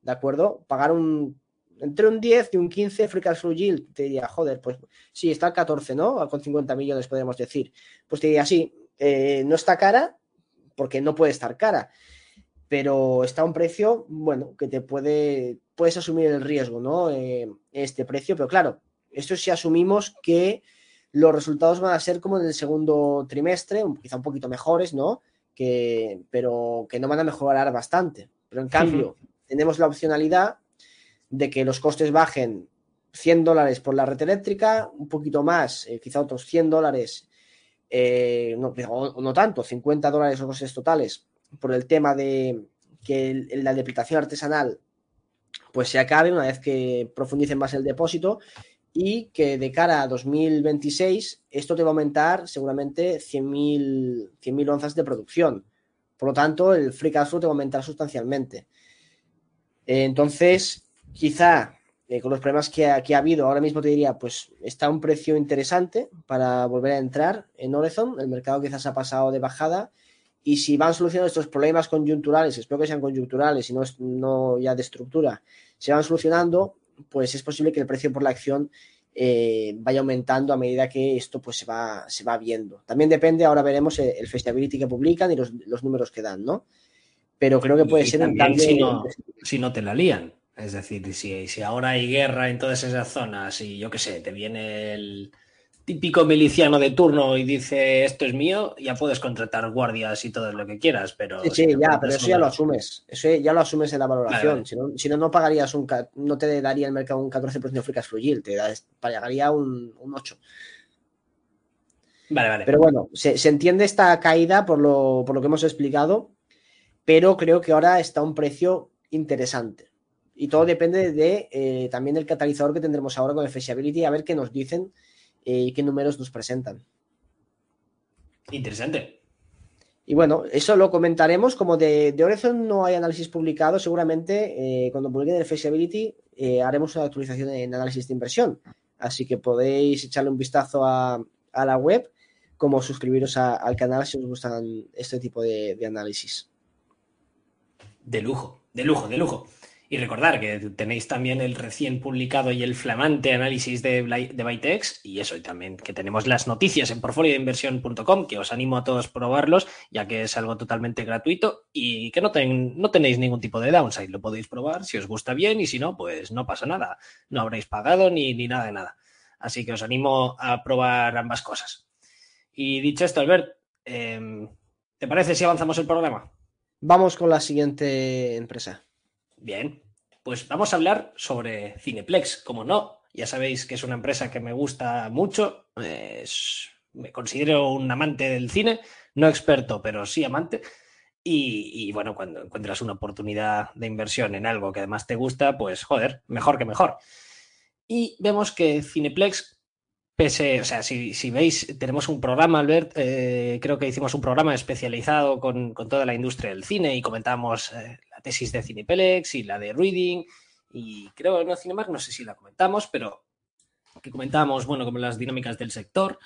¿de acuerdo? Pagar un entre un 10 y un 15 free cash flow yield, te diría, joder, pues sí, está al 14, ¿no? Con 50 millones podemos decir. Pues te diría, sí, eh, no está cara, porque no puede estar cara, pero está a un precio, bueno, que te puede, puedes asumir el riesgo, ¿no? Eh, este precio, pero claro, esto si asumimos que los resultados van a ser como en el segundo trimestre, quizá un poquito mejores, ¿no? que, pero que no van a mejorar bastante. Pero en cambio, tenemos la opcionalidad de que los costes bajen 100 dólares por la red eléctrica, un poquito más, eh, quizá otros 100 dólares, eh, no, no, tanto, 50 dólares o costes totales, por el tema de que la deplicación artesanal pues se acabe una vez que profundicen más el depósito y que de cara a 2026 esto te va a aumentar seguramente 100.000 onzas de producción. Por lo tanto, el free cash flow te va a aumentar sustancialmente. Entonces, quizá eh, con los problemas que ha, ha, habido, ahora mismo te diría, pues está un precio interesante para volver a entrar en Horizon. El mercado quizás ha pasado de bajada. Y si van solucionando estos problemas coyunturales, espero que sean coyunturales y no, no ya de estructura, se van solucionando, pues es posible que el precio por la acción eh, vaya aumentando a medida que esto pues se va, se va viendo. También depende, ahora veremos el, el que publican y los, números que dan, ¿no? Pero creo que puede ser un cambio. Si no, te la lían. Es decir, si, si ahora hay guerra en todas esas zonas y yo qué sé, te viene el, típico miliciano de turno y dice esto es mío, ya puedes contratar guardias y todo lo que quieras, pero... Sí, sí, ya, pero eso ya lo asumes, eso ya lo asumes en la valoración, si, no, si no, no pagarías un, no te daría el mercado un 14% de free cash te pagaría un, un 8%. Vale, vale. Pero bueno, se, se entiende esta caída por lo, por lo que hemos explicado, pero creo que ahora está a un precio interesante. Y todo depende de eh, también del catalizador que tendremos ahora con el Feasibility, a ver qué nos dicen eh, y qué números nos presentan. Interesante. Y bueno, eso lo comentaremos. Como de, de Horizon no hay análisis publicado, seguramente eh, cuando publiquen el Feasibility haremos una actualización en análisis de inversión. Así que podéis echarle un vistazo a, a la web, como suscribiros a, al canal si os gustan este tipo de, de análisis. De lujo, de lujo, de lujo. Y recordar que tenéis también el recién publicado y el flamante análisis de, de Bytex y eso, y también que tenemos las noticias en portfolioinversión.com, que os animo a todos a probarlos, ya que es algo totalmente gratuito y que no, ten, no tenéis ningún tipo de downside. Lo podéis probar si os gusta bien y si no, pues no pasa nada. No habréis pagado ni, ni nada de nada. Así que os animo a probar ambas cosas. Y dicho esto, Albert, eh, ¿te parece si avanzamos el programa? Vamos con la siguiente empresa. Bien, pues vamos a hablar sobre Cineplex, como no. Ya sabéis que es una empresa que me gusta mucho. Es, me considero un amante del cine, no experto, pero sí amante. Y, y, bueno, cuando encuentras una oportunidad de inversión en algo que además te gusta, pues joder, mejor que mejor. Y vemos que Cineplex, pese, o sea, si, si veis, tenemos un programa, Albert, eh, creo que hicimos un programa especializado con, con, toda la industria del cine y comentamos eh, tesis de Cineplex y la de Reading y creo no Cinemark, no sé si la comentamos, pero que comentábamos, bueno, como las dinámicas del sector,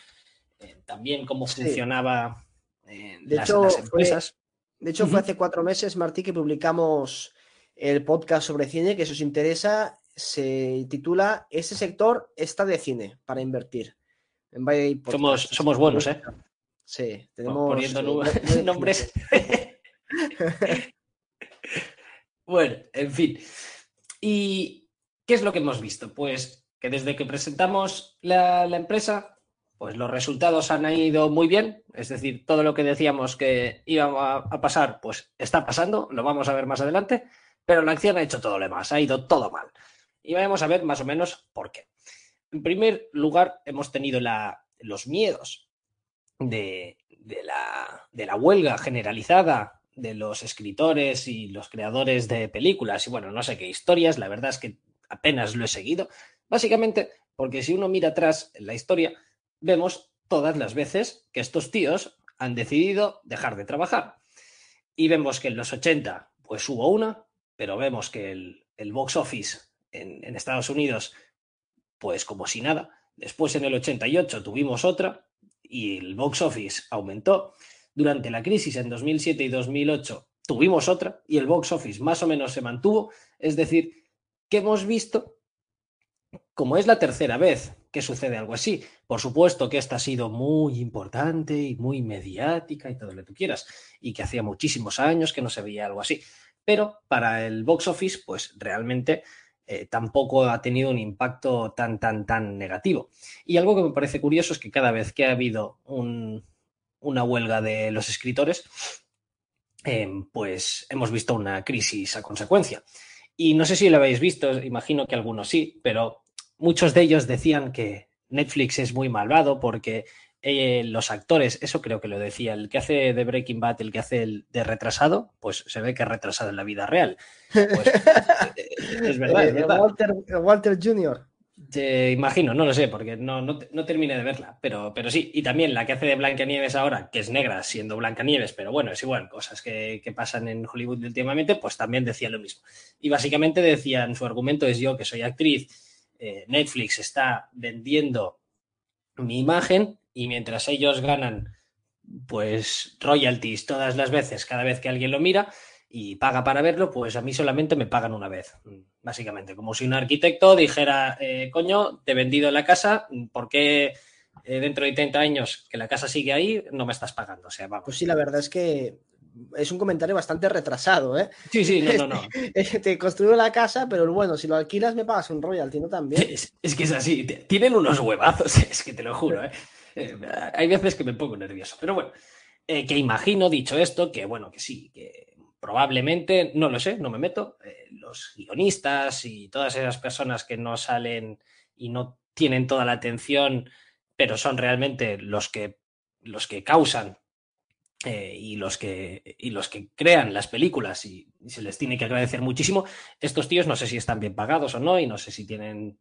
eh, también cómo sí. funcionaba de las, hecho, las empresas. Fue, de hecho, uh -huh. fue hace cuatro meses, Martí, que publicamos el podcast sobre cine, que si os interesa, se titula Ese sector está de cine para invertir. En somos, somos buenos, ¿eh? Sí, tenemos poniendo eh, nombres. Bueno, en fin. ¿Y qué es lo que hemos visto? Pues que desde que presentamos la, la, empresa, pues los resultados han ido muy bien. Es decir, todo lo que decíamos que iba a, a, pasar, pues está pasando, lo vamos a ver más adelante, pero la acción ha hecho todo lo demás, ha ido todo mal. Y vamos a ver más o menos por qué. En primer lugar, hemos tenido la, los miedos de, de, la, de la huelga generalizada de los escritores y los creadores de películas y bueno, no sé qué historias, la verdad es que apenas lo he seguido, básicamente porque si uno mira atrás en la historia, vemos todas las veces que estos tíos han decidido dejar de trabajar. Y vemos que en los 80 pues hubo una, pero vemos que el, el box office en, Estados Unidos pues como si nada. Después en el 88 tuvimos otra y el box office aumentó durante la crisis en 2007 y 2008 tuvimos otra y el box office más o menos se mantuvo. Es decir, que hemos visto, como es la tercera vez que sucede algo así, por supuesto que esta ha sido muy importante y muy mediática y todo lo que tú quieras, y que hacía muchísimos años que no se veía algo así. Pero para el box office, pues realmente eh, tampoco ha tenido un impacto tan, tan, tan negativo. Y algo que me parece curioso es que cada vez que ha habido un, una huelga de los escritores, eh, pues hemos visto una crisis a consecuencia. Y no sé si lo habéis visto, imagino que algunos sí, pero muchos de ellos decían que Netflix es muy malvado porque eh, los actores, eso creo que lo decía, el que hace de Breaking Bad, el que hace el de retrasado, pues se ve que es retrasado en la vida real. Pues, es verdad, es verdad. Walter, Walter Jr. Te imagino, no lo sé, porque no, no, no, terminé de verla, pero, pero sí. Y también la que hace de Blancanieves ahora, que es negra siendo Blancanieves, pero bueno, es igual, cosas que, que, pasan en Hollywood últimamente, pues también decía lo mismo. Y básicamente decían, su argumento es yo que soy actriz, eh, Netflix está vendiendo mi imagen y mientras ellos ganan pues royalties todas las veces, cada vez que alguien lo mira, y paga para verlo, pues a mí solamente me pagan una vez, básicamente. Como si un arquitecto dijera, eh, coño, te he vendido la casa, ¿por qué eh, dentro de 30 años que la casa sigue ahí no me estás pagando? O sea, vamos. Pues sí, la verdad es que es un comentario bastante retrasado, ¿eh? Sí, sí, no, no, no. Te construyo la casa, pero bueno, si lo alquilas me pagas un royalty, ¿no? También. Es, es que es así, tienen unos huevazos, es que te lo juro, ¿eh? hay veces que me pongo nervioso, pero bueno, eh, que imagino, dicho esto, que bueno, que sí, que probablemente, no lo sé, no me meto, eh, los guionistas y todas esas personas que no salen y no tienen toda la atención, pero son realmente los que, los que causan eh, y, los que, y los que crean las películas y, se les tiene que agradecer muchísimo, estos tíos no sé si están bien pagados o no y no sé si tienen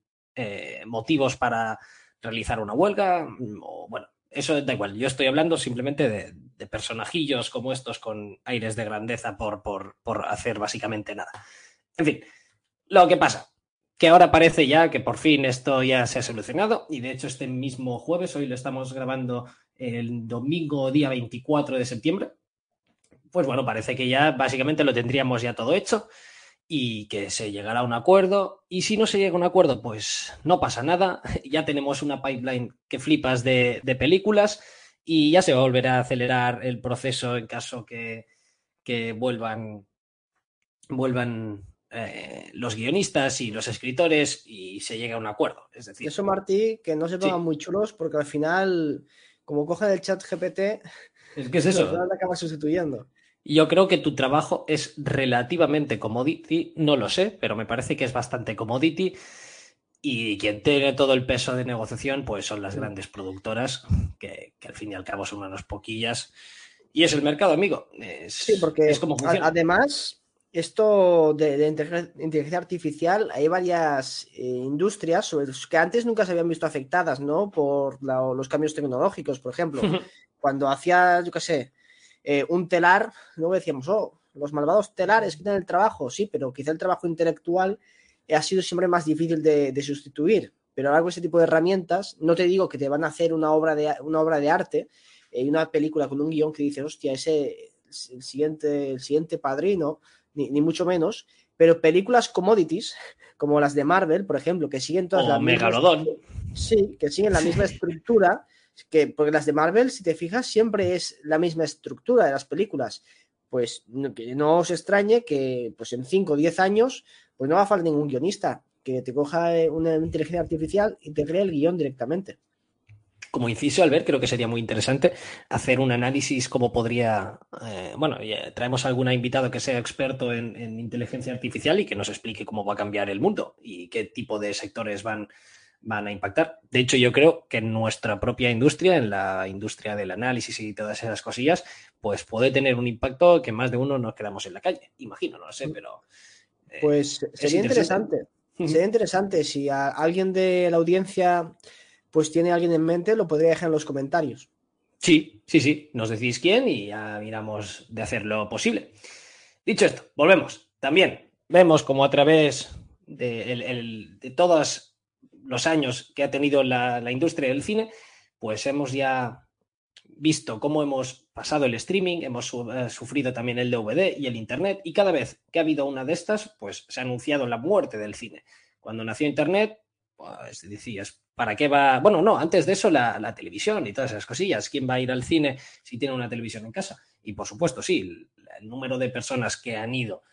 motivos para realizar una huelga o bueno, eso da igual. Yo estoy hablando simplemente de, de personajillos como estos con aires de grandeza por, por, por, hacer básicamente nada. En fin, lo que pasa, que ahora parece ya que por fin esto ya se ha solucionado y de hecho este mismo jueves, hoy lo estamos grabando el domingo día 24 de septiembre, pues bueno, parece que ya básicamente lo tendríamos ya todo hecho y que se llegará a un acuerdo. Y si no se llega a un acuerdo, pues no pasa nada. Ya tenemos una pipeline que flipas de, de películas y ya se volverá a acelerar el proceso en caso que, que vuelvan, vuelvan eh, los guionistas y los escritores y se llegue a un acuerdo. Es decir, eso, Martí, que no se pongan sí. muy chulos porque al final, como cogen el chat GPT, es que es eso. acaba sustituyendo. Yo creo que tu trabajo es relativamente commodity, no lo sé, pero me parece que es bastante commodity. Y quien tiene todo el peso de negociación, pues son las grandes productoras, que, que al fin y al cabo son unas poquillas. Y es el mercado, amigo. Es, sí, porque es como funciona. además, esto de, de, inteligencia artificial, hay varias eh, industrias sobre que antes nunca se habían visto afectadas, ¿no? Por la, los cambios tecnológicos, por ejemplo. Cuando hacía, yo qué sé, eh, un telar, luego decíamos, oh, los malvados telares quitan el trabajo, sí, pero quizá el trabajo intelectual ha sido siempre más difícil de, de sustituir. Pero ahora con ese tipo de herramientas, no te digo que te van a hacer una obra de, una obra de arte y eh, una película con un guion que dices, hostia, ese el siguiente, el siguiente padrino, ni, ni, mucho menos, pero películas commodities, como las de Marvel, por ejemplo, que siguen todas o la Megalodón. misma, sí, que siguen la misma estructura, que porque las de Marvel, si te fijas, siempre es la misma estructura de las películas. Pues no, que no os extrañe que pues en 5 o 10 años pues no va a faltar ningún guionista que te coja una inteligencia artificial y te cree el guion directamente. Como inciso, Albert, creo que sería muy interesante hacer un análisis cómo podría. Eh, bueno, traemos a algún invitado que sea experto en, en, inteligencia artificial y que nos explique cómo va a cambiar el mundo y qué tipo de sectores van, van a impactar. De hecho, yo creo que en nuestra propia industria, en la industria del análisis y todas esas cosillas, pues puede tener un impacto que más de uno nos quedamos en la calle. Imagino, no lo sé, pero. Eh, pues sería interesante. interesante. sería interesante si a alguien de la audiencia pues tiene alguien en mente, lo podría dejar en los comentarios. Sí, sí, sí. Nos decís quién y ya miramos de hacer lo posible. Dicho esto, volvemos. También vemos como a través de, el, el, de todos los años que ha tenido la, industria del cine, pues hemos ya visto cómo hemos pasado el streaming, hemos uh, sufrido también el DVD y el Internet, y cada vez que ha habido una de estas, pues se ha anunciado la muerte del cine. Cuando nació Internet, pues decías, ¿para qué va? Bueno, no, antes de eso la, la, televisión y todas esas cosillas. ¿Quién va a ir al cine si tiene una televisión en casa? Y por supuesto, sí, el, el número de personas que han ido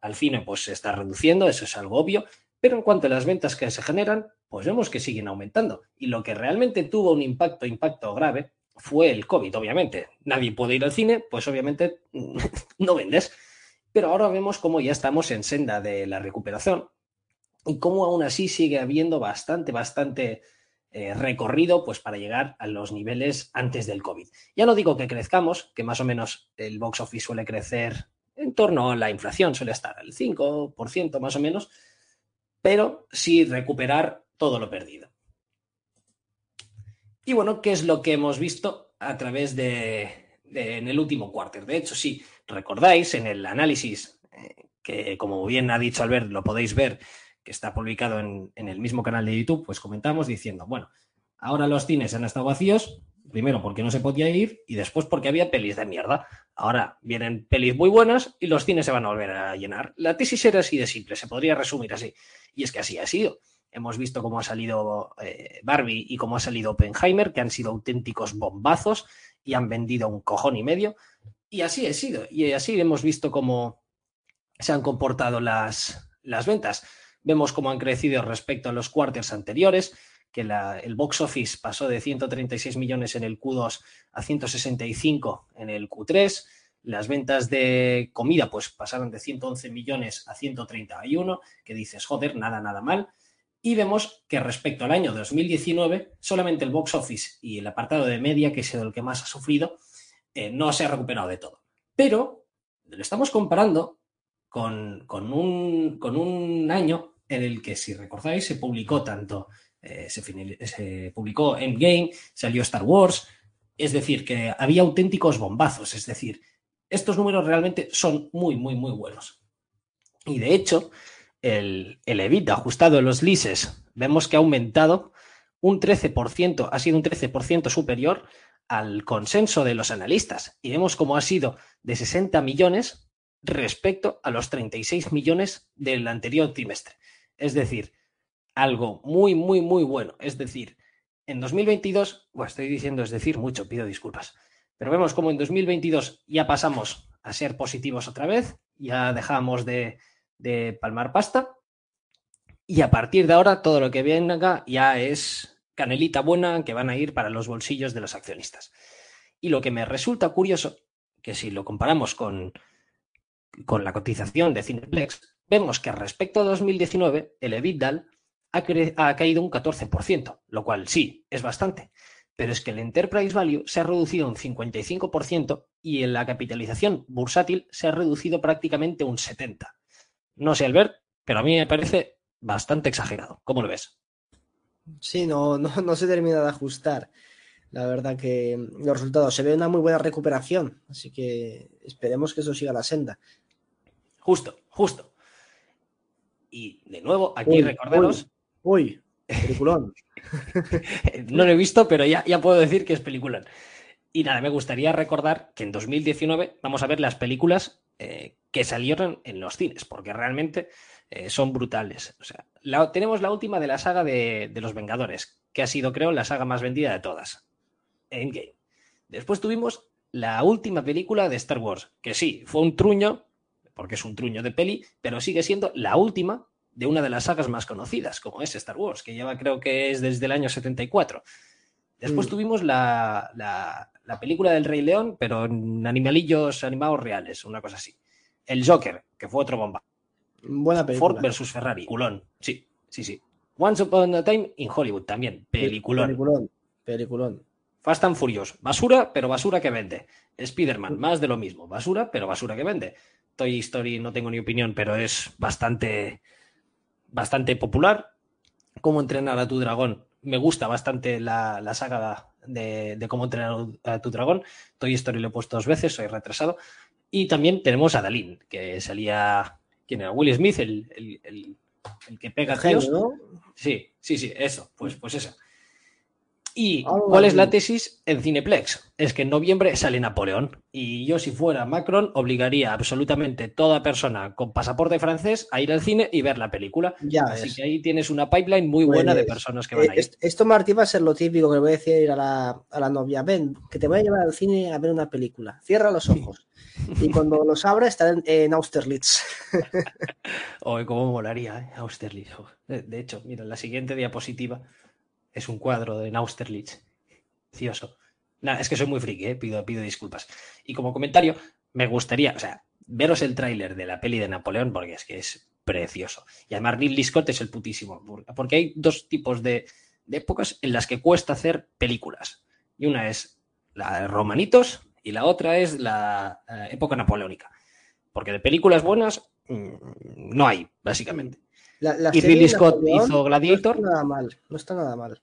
al cine pues se está reduciendo, eso es algo obvio, pero en cuanto a las ventas que se generan, pues vemos que siguen aumentando. Y lo que realmente tuvo un impacto, impacto grave, fue el COVID, obviamente. Nadie puede ir al cine, pues obviamente no vendes. Pero ahora vemos cómo ya estamos en senda de la recuperación y cómo aún así sigue habiendo bastante, bastante eh, recorrido pues para llegar a los niveles antes del COVID. Ya no digo que crezcamos, que más o menos el box office suele crecer en torno a la inflación, suele estar al 5% más o menos, pero sí recuperar todo lo perdido. Y bueno, ¿qué es lo que hemos visto a través de, en el último cuarter? De hecho, si recordáis en el análisis, eh, que como bien ha dicho Albert, lo podéis ver, que está publicado en, el mismo canal de YouTube, pues comentamos diciendo, bueno, ahora los cines han estado vacíos, primero porque no se podía ir y después porque había pelis de mierda. Ahora vienen pelis muy buenas y los cines se van a volver a llenar. La tesis era así de simple, se podría resumir así. Y es que así ha sido. Hemos visto cómo ha salido eh, Barbie y cómo ha salido Oppenheimer, que han sido auténticos bombazos y han vendido un cojón y medio. Y así ha sido. Y así hemos visto cómo se han comportado las, las ventas. Vemos cómo han crecido respecto a los quarters anteriores, que el box office pasó de 136 millones en el Q2 a 165 en el Q3. Las ventas de comida pues pasaron de 111 millones a 131, que dices, joder, nada, nada mal. Y vemos que respecto al año 2019, solamente el box office y el apartado de media, que es el que más ha sufrido, eh, no se ha recuperado de todo. Pero lo estamos comparando con, con, un, con un año en el que, si recordáis, se publicó tanto, eh, se, se, publicó Endgame, salió Star Wars, es decir, que había auténticos bombazos, es decir, estos números realmente son muy, muy, muy buenos. Y de hecho, el, el ajustado en los leases, vemos que ha aumentado un 13%, ha sido un 13% superior al consenso de los analistas. Y vemos cómo ha sido de 60 millones respecto a los 36 millones del anterior trimestre. Es decir, algo muy, muy, muy bueno. Es decir, en 2022, bueno, estoy diciendo es decir mucho, pido disculpas, pero vemos como en 2022 ya pasamos a ser positivos otra vez, ya dejamos de, de palmar pasta y a partir de ahora todo lo que venga ya es canelita buena que van a ir para los bolsillos de los accionistas. Y lo que me resulta curioso, que si lo comparamos con, con la cotización de Cineplex, vemos que respecto a 2019, el EBITDA ha, ha, caído un 14%, lo cual sí, es bastante. Pero es que el Enterprise Value se ha reducido un 55% y en la capitalización bursátil se ha reducido prácticamente un 70%. No sé, Albert, pero a mí me parece bastante exagerado. ¿Cómo lo ves? Sí, no, no, no se termina de ajustar. La verdad que los resultados se ve una muy buena recuperación, así que esperemos que eso siga la senda. Justo, justo. Y de nuevo, aquí uy, recordaros. Uy, uy peliculón. no lo he visto, pero ya, puedo decir que es peliculón. Y nada, me gustaría recordar que en 2019 vamos a ver las películas eh, que salieron en los cines, porque realmente eh, son brutales. O sea, tenemos la última de la saga de, de, los Vengadores, que ha sido, creo, la saga más vendida de todas. Endgame. Después tuvimos la última película de Star Wars, que sí, fue un truño, porque es un truño de peli, pero sigue siendo la última de una de las sagas más conocidas, como es Star Wars, que lleva creo que es desde el año 74. Después mm. tuvimos la, la, la, película del Rey León, pero en animalillos animados reales, una cosa así. El Joker, que fue otro bomba. Buena película. Ford versus Ferrari, culón. Sí, sí, sí. Once Upon a Time in Hollywood también, peliculón. Peliculón, peliculón. Fast and Furious, basura, pero basura que vende. Spider-Man, más de lo mismo, basura, pero basura que vende. Toy Story no tengo ni opinión, pero es bastante, bastante popular. Cómo entrenar a tu dragón, me gusta bastante la, la saga de, de, cómo entrenar a tu dragón. Toy Story lo he puesto dos veces, soy retrasado. Y también tenemos a Dalín, que salía. ¿Quién era? Will Smith, el, el, el, el que pega a. ¿no? Sí, sí, sí, eso, pues, pues eso. ¿Y cuál es la tesis en Cineplex? Es que en noviembre sale Napoleón. Y yo, si fuera Macron, obligaría absolutamente toda persona con pasaporte francés a ir al cine y ver la película. Ya Así ves. que ahí tienes una pipeline muy Pues, buena de personas que van a ir. Eh, Esto, Martí, va a ser lo típico que le voy a decir a la, a la novia. Ven, que te voy a llevar al cine a ver una película. Cierra los ojos. Y cuando los abra estará en, en Austerlitz. Oye, cómo molaría, ¿eh? Austerlitz. De, de hecho, mira, la siguiente diapositiva es un cuadro de Austerlitz. Precioso. Nah, es que soy muy friki, ¿eh? pido, pido disculpas. Y como comentario, me gustaría, o sea, veros el tráiler de la peli de Napoleón, porque es que es precioso. Y además Ridley Scott es el putísimo, porque hay dos tipos de, de épocas en las que cuesta hacer películas. Y una es la de Romanitos y la otra es la eh, época napoleónica. Porque de películas buenas mmm, no hay, básicamente. La, la y Ridley Scott hizo Gladiator. No está nada mal. No está nada mal.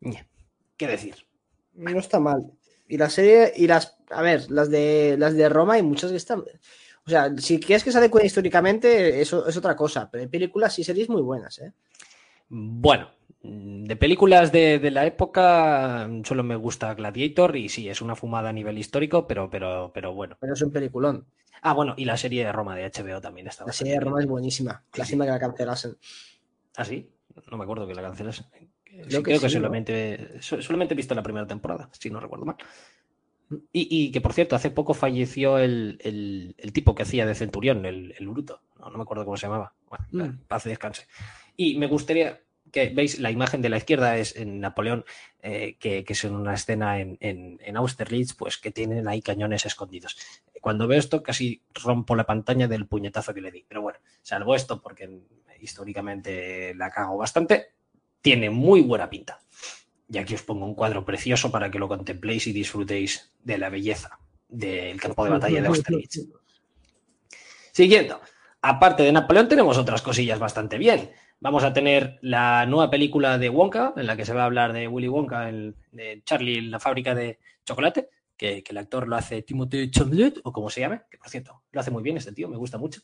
Ñe. ¿Qué decir? No está mal. Y la serie, y las, a ver, las de las de Roma hay muchas que están. O sea, si quieres que se adecuen históricamente, eso es otra cosa. Pero hay películas y series muy buenas, ¿eh? Bueno, de películas de, de, la época solo me gusta Gladiator y sí, es una fumada a nivel histórico, pero, pero, pero bueno. Pero es un peliculón. Ah, bueno, y la serie de Roma de HBO también está. La serie de Roma es buenísima. Lástima sí, sí. que la cancelasen. ¿Ah, sí? No me acuerdo que la cancelasen. Creo, sí, que, creo que, solamente, ¿no? solamente he visto la primera temporada, si no recuerdo mal. Y, que, por cierto, hace poco falleció el, tipo que hacía de Centurión, el, Bruto. No, me acuerdo cómo se llamaba. Bueno, mm. paz y descanse. Y me gustaría que veis la imagen de la izquierda es en Napoleón, eh, que, es en una escena en, en, Austerlitz, pues que tienen ahí cañones escondidos. Cuando veo esto, casi rompo la pantalla del puñetazo que le di. Pero bueno, salvo esto, porque históricamente la cago bastante, tiene muy buena pinta. Y aquí os pongo un cuadro precioso para que lo contempléis y disfrutéis de la belleza del campo de batalla de Austerlitz. Siguiendo, aparte de Napoleón tenemos otras cosillas bastante bien. Vamos a tener la nueva película de Wonka, en la que se va a hablar de Willy Wonka, de Charlie la fábrica de chocolate, que, el actor lo hace Timothée Chalamet, o como se llame, que por cierto, lo hace muy bien este tío, me gusta mucho.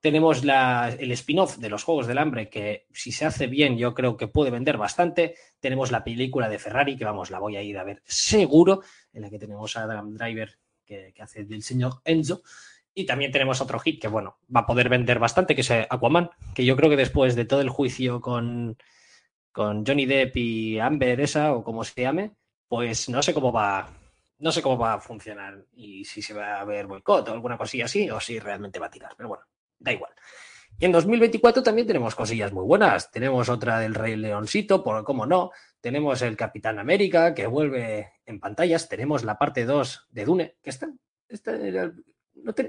Tenemos el spin-off de los Juegos del Hambre, que si se hace bien yo creo que puede vender bastante. Tenemos la película de Ferrari, que vamos, la voy a ir a ver seguro, en la que tenemos a Adam Driver, que, hace del señor Enzo. Y también tenemos otro hit que, bueno, va a poder vender bastante, que es Aquaman, que yo creo que después de todo el juicio con, con Johnny Depp y Amber esa, o como se llame, pues no sé cómo va, no sé cómo va a funcionar y si se va a ver boicot o alguna cosilla así, o si realmente va a tirar. Pero bueno, da igual. Y en 2024 también tenemos cosillas muy buenas. Tenemos otra del Rey Leoncito, por cómo no. Tenemos el Capitán América, que vuelve en pantallas. Tenemos la parte 2 de Dune, que está.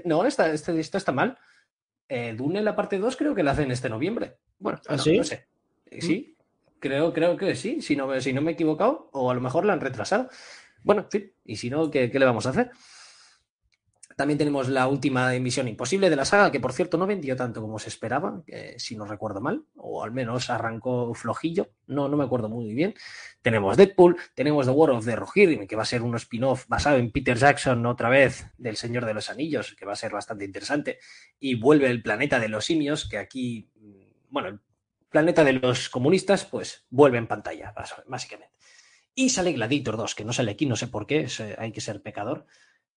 no, está, esto está mal. Eh, Dune, la parte 2, creo que la hacen este noviembre. Bueno, ¿Ah, no, ¿sí? sé. Eh, sí, creo, creo que sí, si no, si no me he equivocado, o a lo mejor la han retrasado. Bueno, en fin, y si no, ¿qué, qué le vamos a hacer? También tenemos la última emisión imposible de la saga, que por cierto no vendió tanto como se esperaba, si no recuerdo mal, o al menos arrancó flojillo, no, no me acuerdo muy bien. Tenemos Deadpool, tenemos The War of the Rohirrim, que va a ser un spin-off basado en Peter Jackson otra vez del Señor de los Anillos, que va a ser bastante interesante. Y vuelve el planeta de los simios, que aquí, bueno, el planeta de los comunistas, pues vuelve en pantalla, básicamente. Y sale Gladiator 2, que no sale aquí, no sé por qué, hay que ser pecador.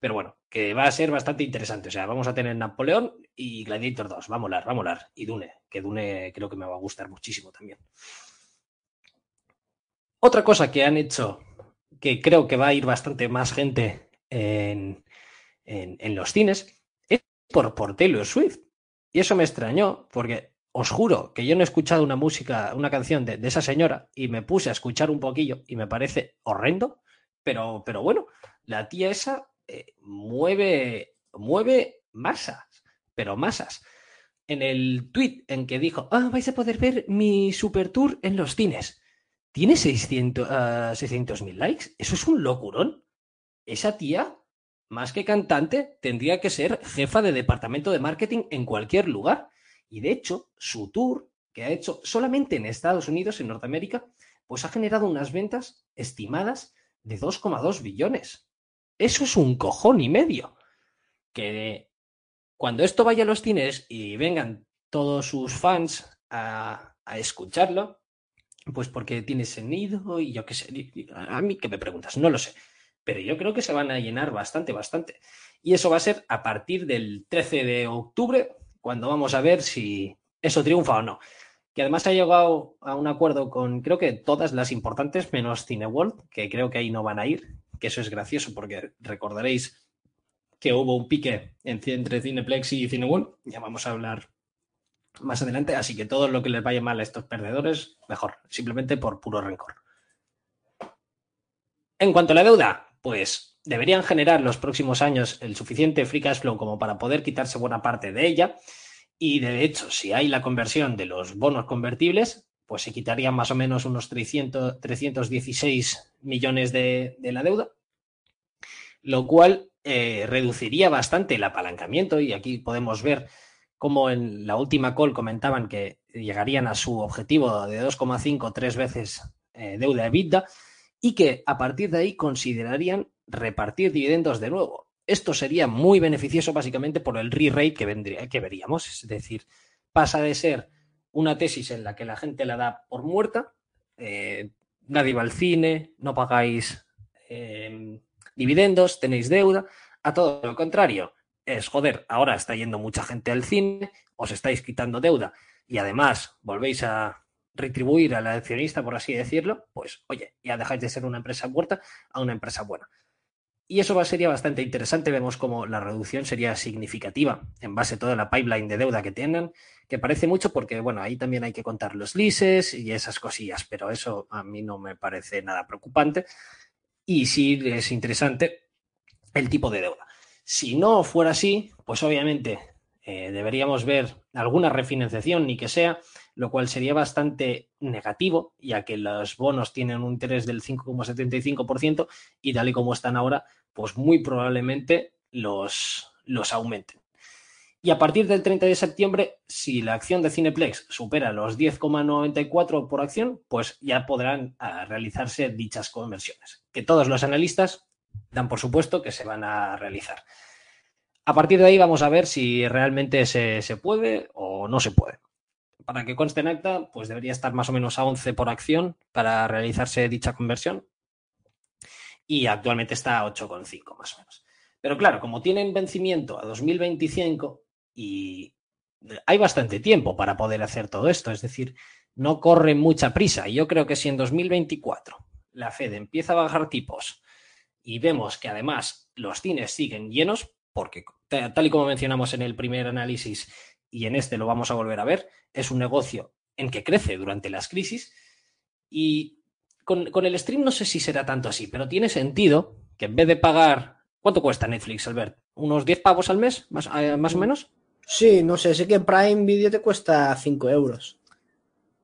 Pero bueno, que va a ser bastante interesante. O sea, vamos a tener Napoleón y Gladiator 2. Va a molar, va a molar. Y Dune, que Dune creo que me va a gustar muchísimo también. Otra cosa que han hecho, que creo que va a ir bastante más gente en, los cines, es por, por Taylor Swift. Y eso me extrañó, porque os juro que yo no he escuchado una música, una canción de, de, esa señora y me puse a escuchar un poquillo y me parece horrendo, pero, pero bueno, la tía esa eh, mueve, mueve masas, pero masas. En el tweet en que dijo, ah, vais a poder ver mi super tour en los cines. ¿Tiene 600 uh, mil likes? Eso es un locurón. Esa tía, más que cantante, tendría que ser jefa de departamento de marketing en cualquier lugar. Y de hecho, su tour, que ha hecho solamente en Estados Unidos, en Norteamérica, pues ha generado unas ventas estimadas de 2,2 billones. Eso es un cojón y medio. Que cuando esto vaya a los cines y vengan todos sus fans a, escucharlo, pues porque tiene sonido y yo qué sé. A mí que me preguntas, no lo sé. Pero yo creo que se van a llenar bastante, bastante. Y eso va a ser a partir del 13 de octubre, cuando vamos a ver si eso triunfa o no. Que además ha llegado a un acuerdo con, creo que todas las importantes, menos Cineworld, que creo que ahí no van a ir, que eso es gracioso porque recordaréis que hubo un pique entre Cineplex y Cineworld, ya vamos a hablar más adelante, así que todo lo que les vaya mal a estos perdedores, mejor, simplemente por puro rencor. En cuanto a la deuda, pues deberían generar los próximos años el suficiente free cash flow como para poder quitarse buena parte de ella. Y de hecho, si hay la conversión de los bonos convertibles, pues se quitarían más o menos unos 300, 316 millones de, la deuda, lo cual eh, reduciría bastante el apalancamiento y aquí podemos ver cómo en la última call comentaban que llegarían a su objetivo de 2,5 tres veces eh, deuda EBITDA y que a partir de ahí considerarían repartir dividendos de nuevo. Esto sería muy beneficioso básicamente por el re-rate que, que veríamos, es decir, pasa de ser una tesis en la que la gente la da por muerta, eh, nadie va al cine, no pagáis em, dividendos, tenéis deuda, a todo lo contrario, es joder, ahora está yendo mucha gente al cine, os estáis quitando deuda y además volvéis a retribuir al accionista, por así decirlo, pues oye, ya dejáis de ser una empresa muerta a una empresa buena. Y eso sería bastante interesante. Vemos como la reducción sería significativa en base a toda la pipeline de deuda que tienen, que parece mucho porque, bueno, ahí también hay que contar los leases y esas cosillas, pero eso a mí no me parece nada preocupante. Y sí es interesante el tipo de deuda. Si no fuera así, pues obviamente eh, deberíamos ver alguna refinanciación, ni que sea, lo cual sería bastante negativo, ya que los bonos tienen un interés del 5,75% y tal y como están ahora, pues muy probablemente los, los aumenten. Y a partir del 30 de septiembre, si la acción de Cineplex supera los 10,94 por acción, pues ya podrán ah, realizarse dichas conversiones, que todos los analistas dan por supuesto que se van a realizar. A partir de ahí vamos a ver si realmente se, puede o no se puede. Para que conste en acta, pues debería estar más o menos a 11 por acción para realizarse dicha conversión. Y actualmente está a 8,5 más o menos. Pero claro, como tienen vencimiento a 2025 y hay bastante tiempo para poder hacer todo esto, es decir, no corre mucha prisa. Y yo creo que si en 2024 la Fed empieza a bajar tipos y vemos que además los cines siguen llenos, porque tal y como mencionamos en el primer análisis y en este lo vamos a volver a ver, es un negocio en que crece durante las crisis y con, el stream no sé si será tanto así, pero tiene sentido que en vez de pagar... ¿Cuánto cuesta Netflix, Albert? ¿Unos 10 pavos al mes, más, eh, más o menos? Sí, no sé, sé que Prime Video te cuesta 5 euros.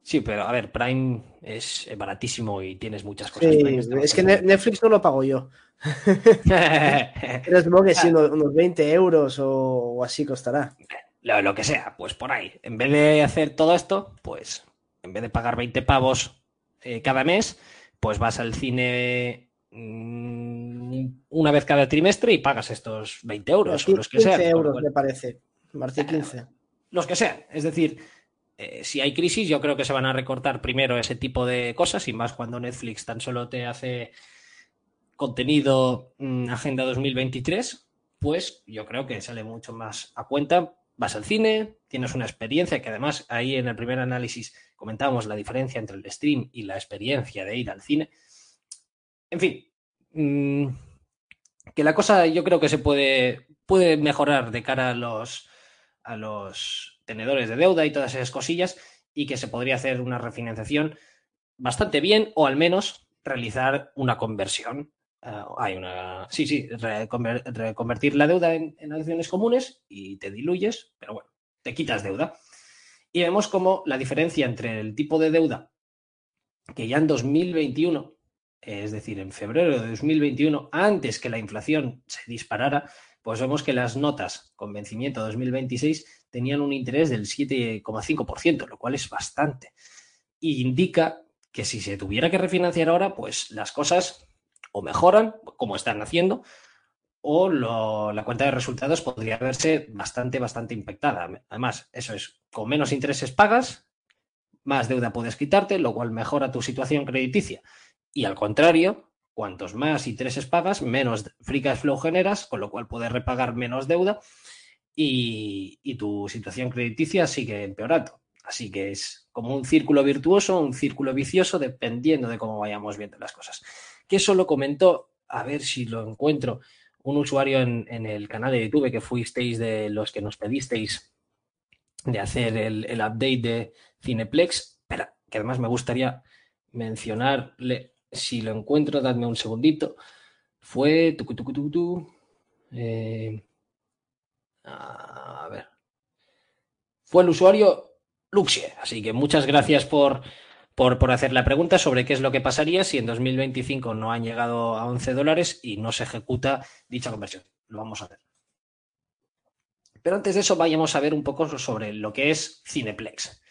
Sí, pero a ver, Prime es baratísimo y tienes muchas cosas. Sí, es que Netflix no lo pago yo. Pero supongo que sí, unos 20 euros o, así costará. Lo, que sea, pues por ahí. En vez de hacer todo esto, pues en vez de pagar 20 pavos eh, cada mes, pues vas al cine mm, una vez cada trimestre y pagas estos 20 euros o los que sean. 15 euros, me parece. Martín 15. Los que sean. Es decir, eh, si hay crisis, yo creo que se van a recortar primero ese tipo de cosas y más cuando Netflix tan solo te hace contenido mm, Agenda 2023, pues yo creo que sale mucho más a cuenta. Vas al cine, tienes una experiencia que además ahí en el primer análisis comentábamos la diferencia entre el stream y la experiencia de ir al cine. En fin, mm, que la cosa yo creo que se puede, puede mejorar de cara a los, a los tenedores de deuda y todas esas cosillas y que se podría hacer una refinanciación bastante bien o al menos realizar una conversión. Eh, hay una. Sí, sí, reconvertir la deuda en, acciones comunes y te diluyes, pero bueno, te quitas deuda. Y vemos como la diferencia entre el tipo de deuda que ya en 2021, es decir, en febrero de 2021, antes que la inflación se disparara, pues vemos que las notas con vencimiento 2026 tenían un interés del 7,5%, lo cual es bastante. Y indica que si se tuviera que refinanciar ahora, pues las cosas o mejoran, como están haciendo, o la cuenta de resultados podría verse bastante, bastante impactada. Además, eso es, con menos intereses pagas, más deuda puedes quitarte, lo cual mejora tu situación crediticia. Y al contrario, cuantos más intereses pagas, menos free cash flow generas, con lo cual puedes repagar menos deuda y, tu situación crediticia sigue empeorando. Así que es como un círculo virtuoso, un círculo vicioso, dependiendo de cómo vayamos viendo las cosas. Que eso lo comentó, a ver si lo encuentro, un usuario en, el canal de YouTube que fuisteis de los que nos pedisteis de hacer el, update de Cineplex. Espera, que además me gustaría mencionarle, si lo encuentro, dadme un segundito. Fue... eh, a ver. Fue el usuario Luxie. Así que muchas gracias por, por, hacer la pregunta sobre qué es lo que pasaría si en 2025 no han llegado a 11 dólares y no se ejecuta dicha conversión. Lo vamos a ver. Pero antes de eso, vayamos a ver un poco sobre lo que es Cineplex.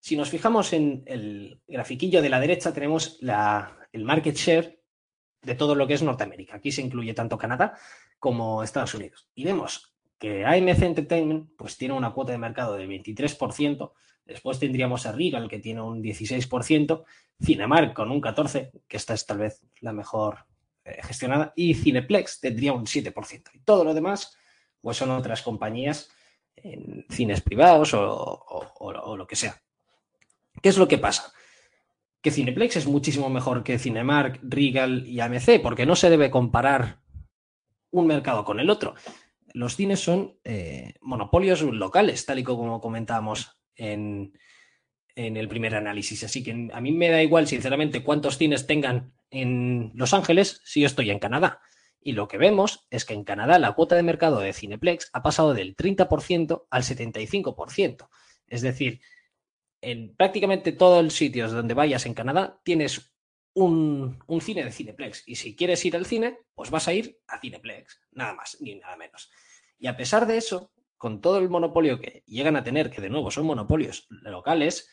Si nos fijamos en el grafiquillo de la derecha, tenemos el market share de todo lo que es Norteamérica. Aquí se incluye tanto Canadá como Estados Unidos. Y vemos que AMC Entertainment pues tiene una cuota de mercado del 23%, después tendríamos a Regal que tiene un 16%, Cinemark con un 14%, que esta es tal vez la mejor eh, gestionada, y Cineplex tendría un 7%. Y todo lo demás pues son otras compañías en cines privados o, lo que sea. ¿Qué es lo que pasa? Que Cineplex es muchísimo mejor que Cinemark, Regal y AMC, porque no se debe comparar un mercado con el otro. Los cines son eh, monopolios locales, tal y como comentábamos en, en el primer análisis. Así que a mí me da igual, sinceramente, cuántos cines tengan en Los Ángeles si yo estoy en Canadá. Y lo que vemos es que en Canadá la cuota de mercado de Cineplex ha pasado del 30% al 75%. Es decir, en prácticamente todos los sitios donde vayas en Canadá tienes un, un, cine de Cineplex. Y si quieres ir al cine, pues vas a ir a Cineplex. Nada más, ni nada menos. Y a pesar de eso, con todo el monopolio que llegan a tener, que de nuevo son monopolios locales,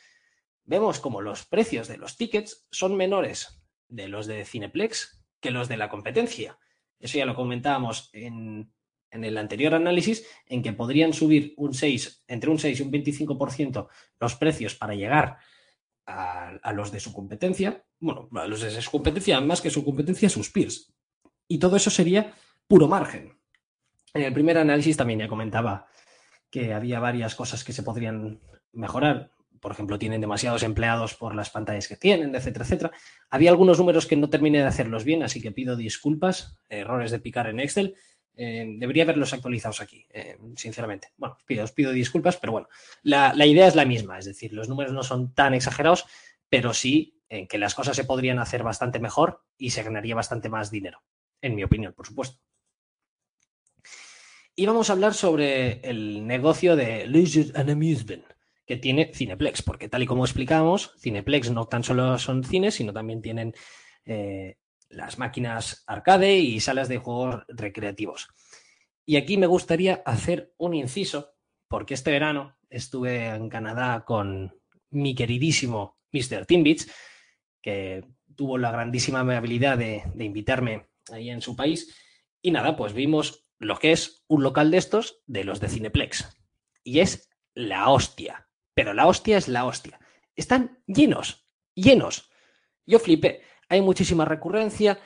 vemos como los precios de los tickets son menores de los de Cineplex que los de la competencia. Eso ya lo comentábamos en, el anterior análisis, en que podrían subir un 6, entre un 6 y un 25% los precios para llegar a, los de su competencia. Bueno, a los de su competencia, más que su competencia, sus peers. Y todo eso sería puro margen. En el primer análisis también ya comentaba que había varias cosas que se podrían mejorar por ejemplo, tienen demasiados empleados por las pantallas que tienen, etcétera, etcétera. Había algunos números que no terminé de hacerlos bien, así que pido disculpas, errores de picar en Excel. Eh, debería haberlos actualizados aquí, eh, sinceramente. Bueno, os pido, disculpas, pero bueno, la, idea es la misma, es decir, los números no son tan exagerados, pero sí eh, que las cosas se podrían hacer bastante mejor y se ganaría bastante más dinero, en mi opinión, por supuesto. Y vamos a hablar sobre el negocio de Leisure and Amusement que tiene Cineplex, porque tal y como explicamos, Cineplex no tan solo son cines, sino también tienen las máquinas arcade y salas de juegos recreativos. Y aquí me gustaría hacer un inciso, porque este verano estuve en Canadá con mi queridísimo Mr. Timbits, que tuvo la grandísima amabilidad de, de invitarme ahí en su país. Y nada, pues vimos lo que es un local de estos de los de Cineplex. Y es la hostia pero la hostia es la hostia. Están llenos, llenos. Yo flipé. Hay muchísima recurrencia,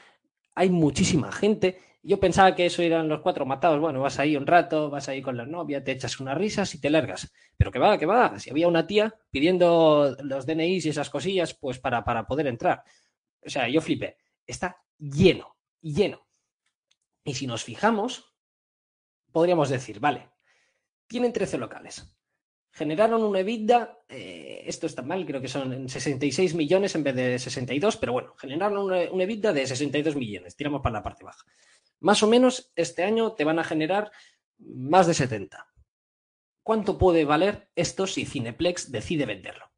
hay muchísima gente. Yo pensaba que eso eran los cuatro matados. Bueno, vas ahí un rato, vas ahí con la novia, te echas unas risas y te largas. Pero que va, que va. Si había una tía pidiendo los DNIs y esas cosillas, pues para, para poder entrar. O sea, yo flipé. Está lleno, lleno. Y si nos fijamos, podríamos decir, vale, tienen 13 locales generaron una EBITDA, eh, esto está mal, creo que son 66 millones en vez de 62, pero bueno, generaron una, una, EBITDA de 62 millones, tiramos para la parte baja. Más o menos este año te van a generar más de 70. ¿Cuánto puede valer esto si Cineplex decide venderlo?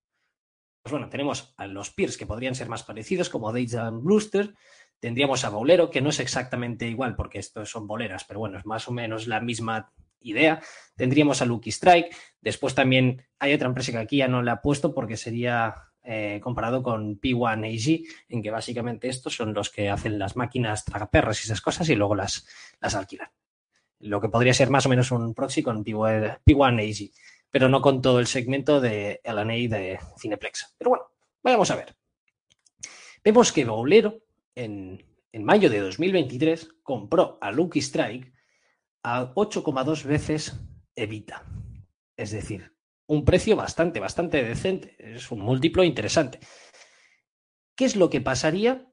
Pues bueno, tenemos a los peers que podrían ser más parecidos, como and Brewster, tendríamos a Bolero, que no es exactamente igual porque estos son boleras, pero bueno, es más o menos la misma idea. Tendríamos a Lucky Strike. Después también hay otra empresa que aquí ya no la he puesto porque sería eh, comparado con P1AG, en que básicamente estos son los que hacen las máquinas tragaperras y esas cosas y luego las, las alquilan. Lo que podría ser más o menos un proxy con P1AG, pero no con todo el segmento de LNA de Cineplex. Pero bueno, vamos a ver. Vemos que Bolero en, en mayo de 2023 compró a Lucky Strike a 8,2 veces evita. Es decir, un precio bastante, bastante decente. Es un múltiplo interesante. ¿Qué es lo que pasaría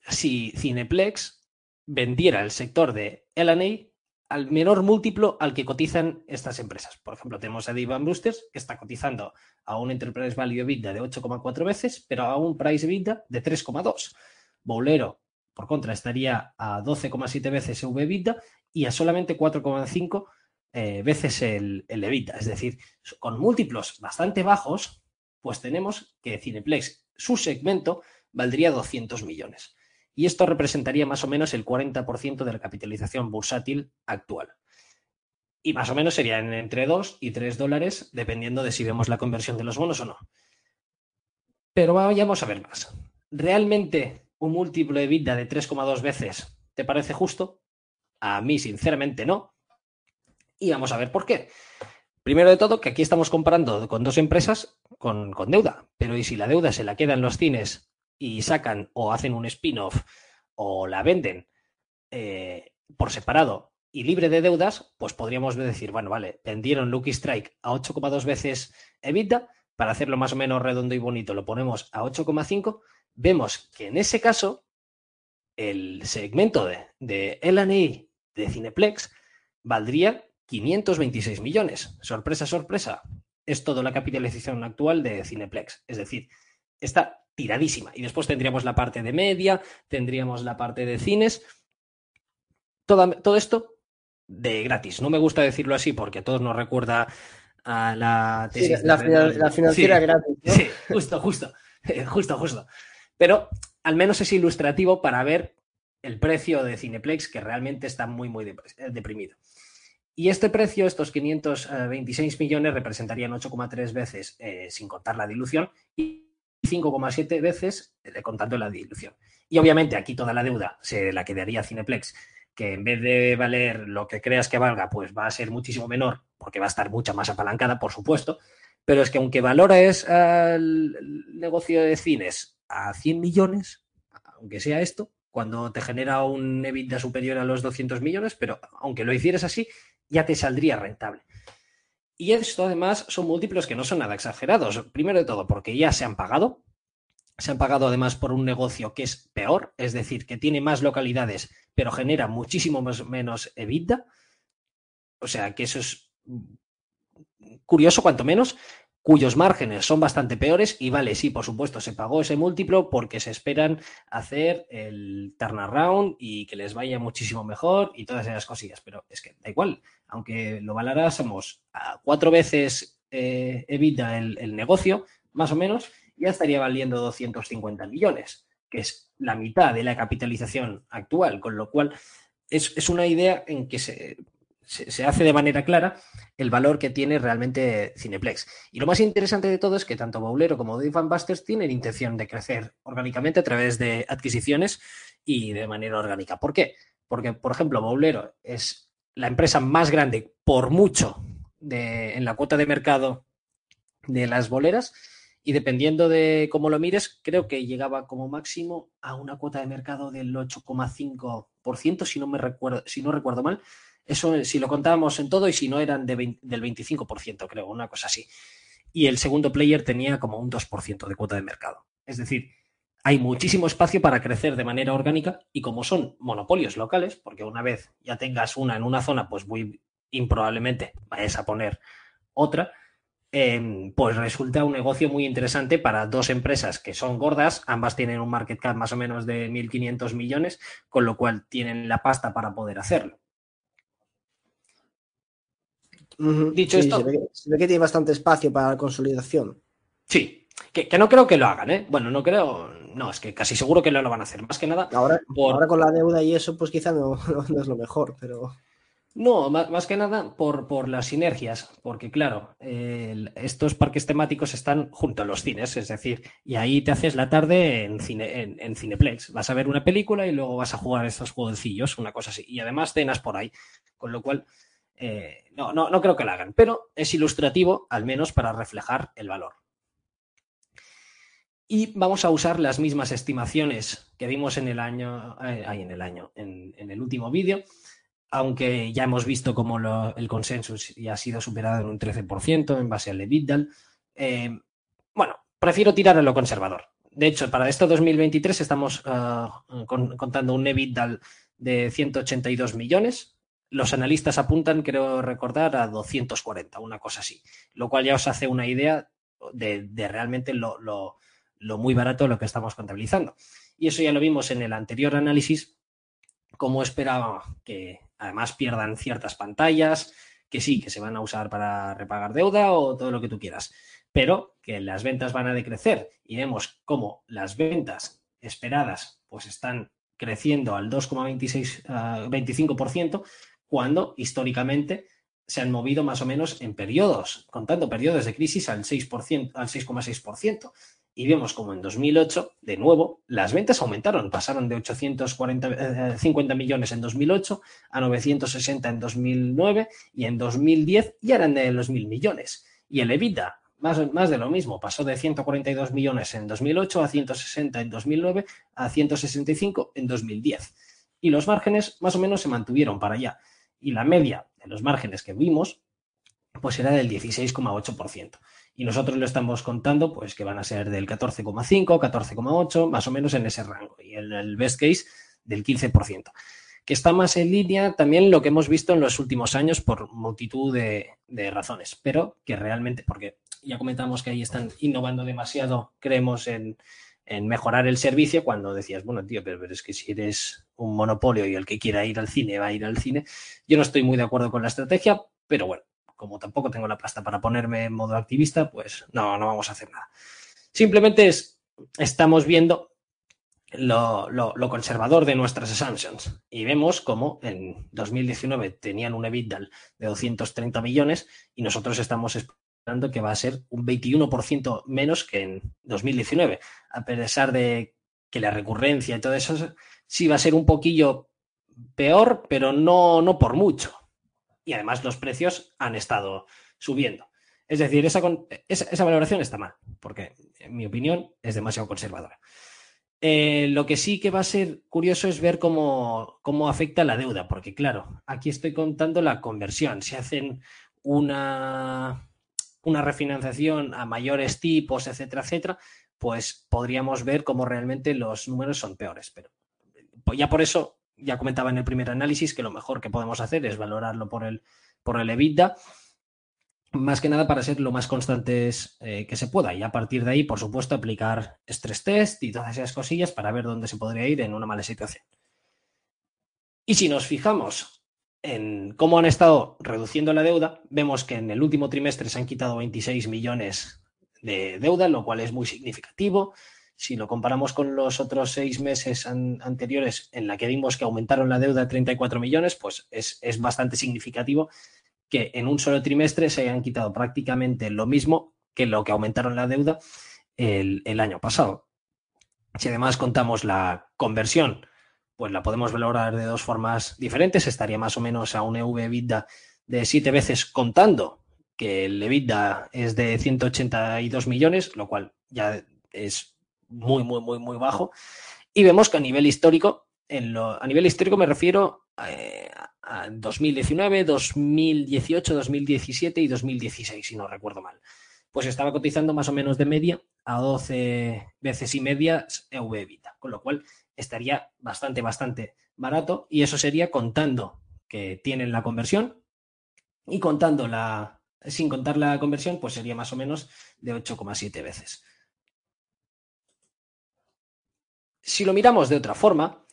si Cineplex vendiera el sector de LA al menor múltiplo al que cotizan estas empresas? Por ejemplo, tenemos a Dave Brewsters, que está cotizando a un Enterprise Value EBITDA de 8,4 veces, pero a un Price EBITDA de 3,2. Bolero, por contra, estaría a 12,7 veces EV EBITDA y a solamente 4,5 eh, veces el, el Es decir, con múltiplos bastante bajos, pues tenemos que Cineplex, su segmento, valdría 200 millones. Y esto representaría más o menos el 40% de la capitalización bursátil actual. Y más o menos serían entre 2 y 3 dólares, dependiendo de si vemos la conversión de los bonos o no. Pero vayamos a ver más. ¿Realmente un múltiplo de vida de 3,2 veces te parece justo? A mí, sinceramente, no. Y vamos a ver por qué. Primero de todo, que aquí estamos comparando con dos empresas con, deuda. Pero ¿y si la deuda se la quedan los cines y sacan o hacen un spin-off o la venden eh, por separado y libre de deudas, pues podríamos decir, bueno, vale, vendieron Lucky Strike a 8,2 veces EBITDA, para hacerlo más o menos redondo y bonito, lo ponemos a 8,5, vemos que en ese caso el segmento de, de LA de Cineplex valdría 526 millones. Sorpresa, sorpresa. Es toda la capitalización actual de Cineplex. Es decir, está tiradísima. Y después tendríamos la parte de media, tendríamos la parte de cines. todo esto de gratis. No me gusta decirlo así porque a todos nos recuerda a la tesis. la, financiera gratis. Sí, justo, justo, justo, justo. Pero al menos es ilustrativo para ver el precio de Cineplex, que realmente está muy, muy eh, deprimido. Y este precio, estos 526 millones, representarían 8,3 veces eh, sin contar la dilución y 5,7 veces eh, contando la dilución. Y obviamente aquí toda la deuda se la quedaría Cineplex que en vez de valer lo que creas que valga, pues va a ser muchísimo menor, porque va a estar mucha más apalancada, por supuesto, pero es que aunque valores al negocio de cines a 100 millones, aunque sea esto, cuando te genera un EBITDA superior a los 200 millones, pero aunque lo hicieras así, ya te saldría rentable. Y esto además son múltiplos que no son nada exagerados. Primero de todo, porque ya se han pagado, se han pagado además por un negocio que es peor, es decir, que tiene más localidades, pero genera muchísimo menos EBITDA. O sea, que eso es curioso, cuanto menos, cuyos márgenes son bastante peores. Y vale, sí, por supuesto, se pagó ese múltiplo porque se esperan hacer el turnaround y que les vaya muchísimo mejor y todas esas cosillas. Pero es que da igual, aunque lo valorásemos a cuatro veces eh, EBITDA el negocio, más o menos ya estaría valiendo 250 millones, que es la mitad de la capitalización actual, con lo cual es, una idea en que se, se, hace de manera clara el valor que tiene realmente Cineplex. Y lo más interesante de todo es que tanto Baulero como Dave Busters tienen intención de crecer orgánicamente a través de adquisiciones y de manera orgánica. ¿Por qué? Porque, por ejemplo, Baulero es la empresa más grande por mucho en la cuota de mercado de las boleras y dependiendo de cómo lo mires, creo que llegaba como máximo a una cuota de mercado del 8,5%, si no me recuerdo, si no recuerdo mal. Eso si lo contábamos en todo y si no eran del 25%, creo, una cosa así. Y el segundo player tenía como un 2% de cuota de mercado. Es decir, hay muchísimo espacio para crecer de manera orgánica y como son monopolios locales, porque una vez ya tengas una en una zona, pues muy improbablemente vayas a poner otra, Em, pues resulta un negocio muy interesante para dos empresas que son gordas, ambas tienen un market cap más o menos de 1.500 millones, con lo cual tienen la pasta para poder hacerlo. Dicho esto... Se ve, que tiene bastante espacio para la consolidación. Sí, que, no creo que lo hagan, ¿eh? Bueno, no creo, no, es que casi seguro que no lo van a hacer. Más que nada. Ahora, ahora con la deuda y eso, pues quizá no es lo mejor, pero. No, más, que nada por, las sinergias, porque claro, estos parques temáticos están junto a los cines, es decir, y ahí te haces la tarde en, cine, en, Cineplex. Vas a ver una película y luego vas a jugar estos jueguecillos, una cosa así. Y además cenas por ahí, con lo cual eh, no, no, no creo que lo hagan, pero es ilustrativo al menos para reflejar el valor. Y vamos a usar las mismas estimaciones que vimos en el año, eh, en el año, en, el último vídeo aunque ya hemos visto cómo el consenso ya ha sido superado en un 13% en base al EBITDA. Eh, bueno, prefiero tirar a lo conservador. De hecho, para este 2023 estamos ah, contando un EBITDA de 182 millones. Los analistas apuntan, creo recordar, a 240, una cosa así. Lo cual ya os hace una idea de, realmente lo, muy barato lo que estamos contabilizando. Y eso ya lo vimos en el anterior análisis, como esperaba que además pierdan ciertas pantallas, que sí, que se van a usar para repagar deuda o todo lo que tú quieras, pero que las ventas van a decrecer y vemos cómo las ventas esperadas pues están creciendo al 2,26 25% ah, cuando históricamente se han movido más o menos en periodos, contando periodos de crisis al 6%, al 6,6% y vemos como en 2008, de nuevo, las ventas aumentaron, pasaron de 850 50 eh, millones en 2008 a 960 en 2009 y en 2010 ya eran de los mil millones. Y el EBITDA, más, más de lo mismo, pasó de 142 millones en 2008 a 160 en 2009 a 165 en 2010. Y los márgenes más o menos se mantuvieron para allá. Y la media de los márgenes que vimos, pues era del 16,8% y nosotros lo estamos contando, pues que van a ser del 14,5, 14,8, más o menos en ese rango, y en el best case del 15%. que está más en línea también lo que hemos visto en los últimos años por multitud de, razones, pero que realmente, porque ya comentamos que ahí están innovando demasiado, creemos en, mejorar el servicio cuando decías, bueno, tío, pero, es que si eres un monopolio y el que quiera ir al cine va a ir al cine, yo no estoy muy de acuerdo con la estrategia, pero bueno, como tampoco tengo la pasta para ponerme en modo activista, pues no, no vamos a hacer nada. Simplemente es, estamos viendo lo, conservador de nuestras assumptions y vemos como en 2019 tenían un EBITDA de 230 millones y nosotros estamos que va a ser un 21% menos que en 2019, a pesar de que la recurrencia y todo eso sí va a ser un poquillo peor, pero no, no por mucho. Y además los precios han estado subiendo. Es decir, esa, esa valoración está mal, porque en mi opinión es demasiado conservadora. Eh, lo que sí que va a ser curioso es ver cómo, afecta la deuda, porque claro, aquí estoy contando la conversión. Si hacen una, una refinanciación a mayores tipos, etcétera, etcétera, pues podríamos ver cómo realmente los números son peores. Pero pues ya por eso, ya comentaba en el primer análisis que lo mejor que podemos hacer es valorarlo por el, por el EBITDA más que nada para ser lo más constantes eh, que se pueda y a partir de ahí, por supuesto, aplicar stress test y todas esas cosillas para ver dónde se podría ir en una mala situación. Y si nos fijamos en cómo han estado reduciendo la deuda, vemos que en el último trimestre se han quitado 26 millones de deuda, lo cual es muy significativo. Si lo comparamos con los otros seis meses anteriores en la que vimos que aumentaron la deuda a 34 millones, pues es, es bastante significativo que en un solo trimestre se hayan quitado prácticamente lo mismo que lo que aumentaron la deuda el, año pasado. Si además contamos la conversión, pues la podemos valorar de dos formas diferentes. Estaría más o menos a un EV EBITDA de siete veces contando que el EBITDA es de 182 millones, lo cual ya es muy, muy, muy, muy bajo. Y vemos que a nivel histórico, en lo, a nivel histórico me refiero eh, 2019, 2018, 2017 y 2016, si no recuerdo mal. Pues estaba cotizando más o menos de media a 12 veces y media EV EBITDA, con lo cual estaría bastante, bastante barato y eso sería contando que tienen la conversión y contando la, sin contar la conversión, pues sería más o menos de 8,7 veces. Si lo miramos de otra forma,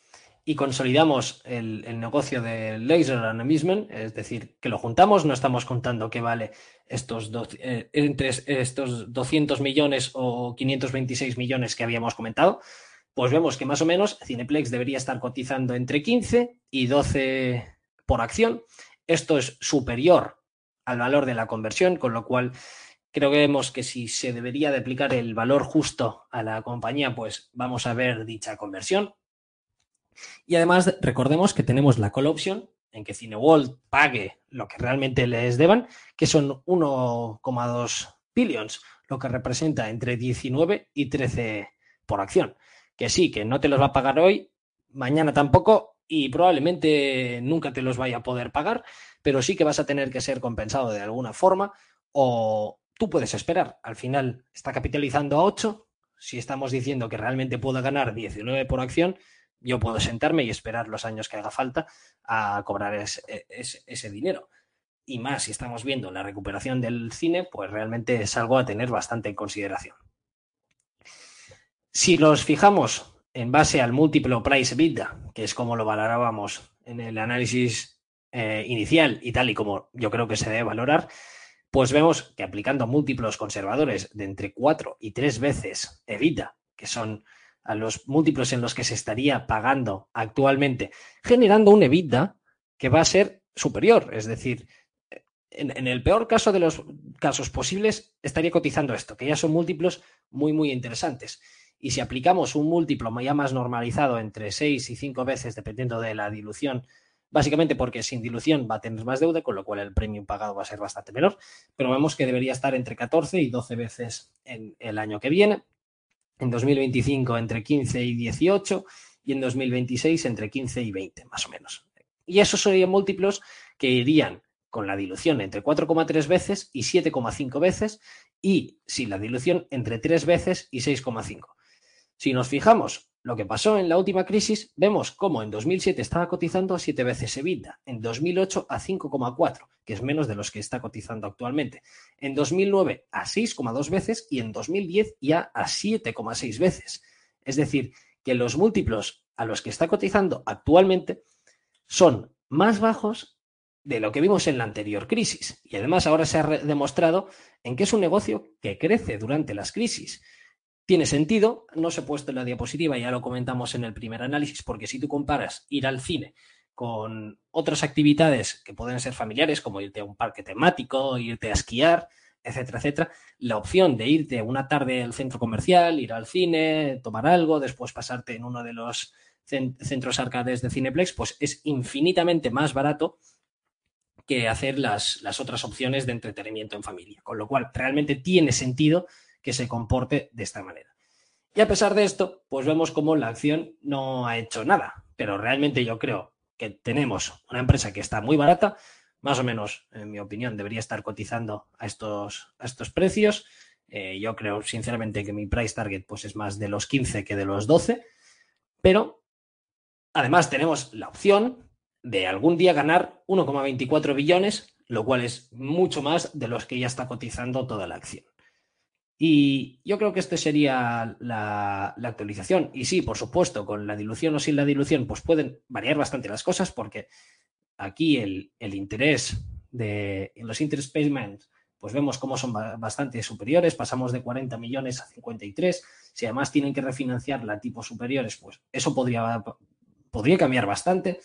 y consolidamos el, negocio de laser amusement, es decir, que lo juntamos, no estamos contando qué vale estos, eh, entre estos 200 millones o 526 millones que habíamos comentado, pues vemos que más o menos Cineplex debería estar cotizando entre 15 y 12 por acción. Esto es superior al valor de la conversión, con lo cual creo que vemos que si se debería de aplicar el valor justo a la compañía, pues vamos a ver dicha conversión. Y además, recordemos que tenemos la call option en que Cineworld pague lo que realmente les deban, que son 1,2 billions, lo que representa entre 19 y 13 por acción. Que sí, que no te los va a pagar hoy, mañana tampoco y probablemente nunca te los vaya a poder pagar, pero sí que vas a tener que ser compensado de alguna forma o tú puedes esperar. Al final está capitalizando a 8. Si estamos diciendo que realmente pueda ganar 19 por acción, yo puedo sentarme y esperar los años que haga falta a cobrar ese, dinero. Y más si estamos viendo la recuperación del cine, pues realmente es algo a tener bastante en consideración. Si los fijamos en base al múltiplo price EBITDA, que es como lo valorábamos en el análisis eh, inicial y tal y como yo creo que se debe valorar, pues vemos que aplicando múltiplos conservadores de entre 4 y 3 veces EBITDA, que son a los múltiplos en los que se estaría pagando actualmente, generando un EBITDA que va a ser superior. Es decir, en, el peor caso de los casos posibles, estaría cotizando esto, que ya son múltiplos muy, muy interesantes. Y si aplicamos un múltiplo ya más normalizado entre 6 y 5 veces, dependiendo de la dilución, básicamente porque sin dilución va a tener más deuda, con lo cual el premium pagado va a ser bastante menor, pero vemos que debería estar entre 14 y 12 veces en el año que viene en 2025 entre 15 y 18 y en 2026 entre 15 y 20, más o menos. Y esos serían múltiplos que irían con la dilución entre 4,3 veces y 7,5 veces y sin la dilución entre 3 veces y 6,5. Si nos fijamos lo que pasó en la última crisis, vemos cómo en 2007 estaba cotizando a 7 veces EBITDA, en 2008 a 5,4, que es menos de los que está cotizando actualmente, en 2009 a 6,2 veces y en 2010 ya a 7,6 veces. Es decir, que los múltiplos a los que está cotizando actualmente son más bajos de lo que vimos en la anterior crisis. Y además ahora se ha demostrado en que es un negocio que crece durante las crisis tiene sentido. No se ha puesto en la diapositiva, ya lo comentamos en el primer análisis, porque si tú comparas ir al cine con otras actividades que pueden ser familiares, como irte a un parque temático, irte a esquiar, etcétera, etcétera, la opción de irte una tarde al centro comercial, ir al cine, tomar algo, después pasarte en uno de los centros arcades de Cineplex, pues es infinitamente más barato que hacer las, las otras opciones de entretenimiento en familia. Con lo cual, realmente tiene sentido que se comporte de esta manera. Y a pesar de esto, pues vemos como la acción no ha hecho nada, pero realmente yo creo que tenemos una empresa que está muy barata, más o menos, en mi opinión, debería estar cotizando a estos, a estos precios. Eh, yo creo, sinceramente, que mi price target pues, es más de los 15 que de los 12, pero además tenemos la opción de algún día ganar 1,24 billones, lo cual es mucho más de los que ya está cotizando toda la acción. Y yo creo que esta sería la, actualización. Y sí, por supuesto, con la dilución o sin la dilución, pues pueden variar bastante las cosas porque aquí el, interés de los interest payments, pues vemos cómo son bastante superiores, pasamos de 40 millones a 53. Si además tienen que refinanciar la tipo superiores, pues eso podría, podría cambiar bastante.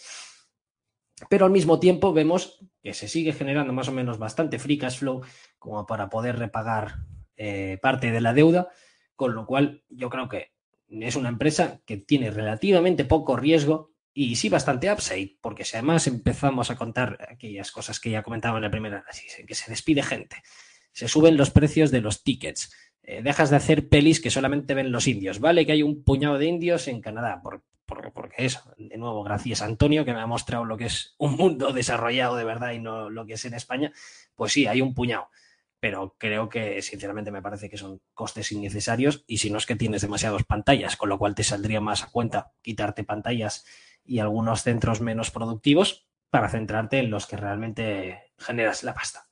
Pero al mismo tiempo vemos que se sigue generando más o menos bastante free cash flow como para poder repagar eh, parte de la deuda, con lo cual yo creo que es una empresa que tiene relativamente poco riesgo y sí bastante upside, porque si además empezamos a contar aquellas cosas que ya comentaba en el primer análisis, en que se despide gente, se suben los precios de los tickets, eh, dejas de hacer pelis que solamente ven los indios, ¿vale? Que hay un puñado de indios en Canadá, por, porque eso, de nuevo, gracias a Antonio, que me ha mostrado lo que es un mundo desarrollado de verdad y no lo que es en España, pues sí, hay un puñado pero creo que sinceramente me parece que son costes innecesarios y si no es que tienes demasiadas pantallas, con lo cual te saldría más a cuenta quitarte pantallas y algunos centros menos productivos para centrarte en los que realmente generas la pasta.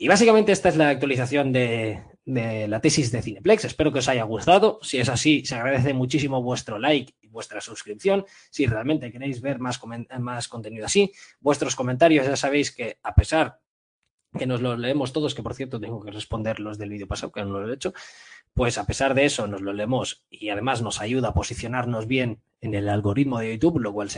Y básicamente esta es la actualización de, la tesis de Cineplex. Espero que os haya gustado. Si es así, se agradece muchísimo vuestro like y vuestra suscripción. Si realmente queréis ver más, más contenido así, vuestros comentarios ya sabéis que a pesar que nos lo leemos todos, que por cierto tengo que responder los del vídeo pasado, que no lo he hecho, pues a pesar de eso nos lo leemos y además nos ayuda a posicionarnos bien en el algoritmo de YouTube, lo cual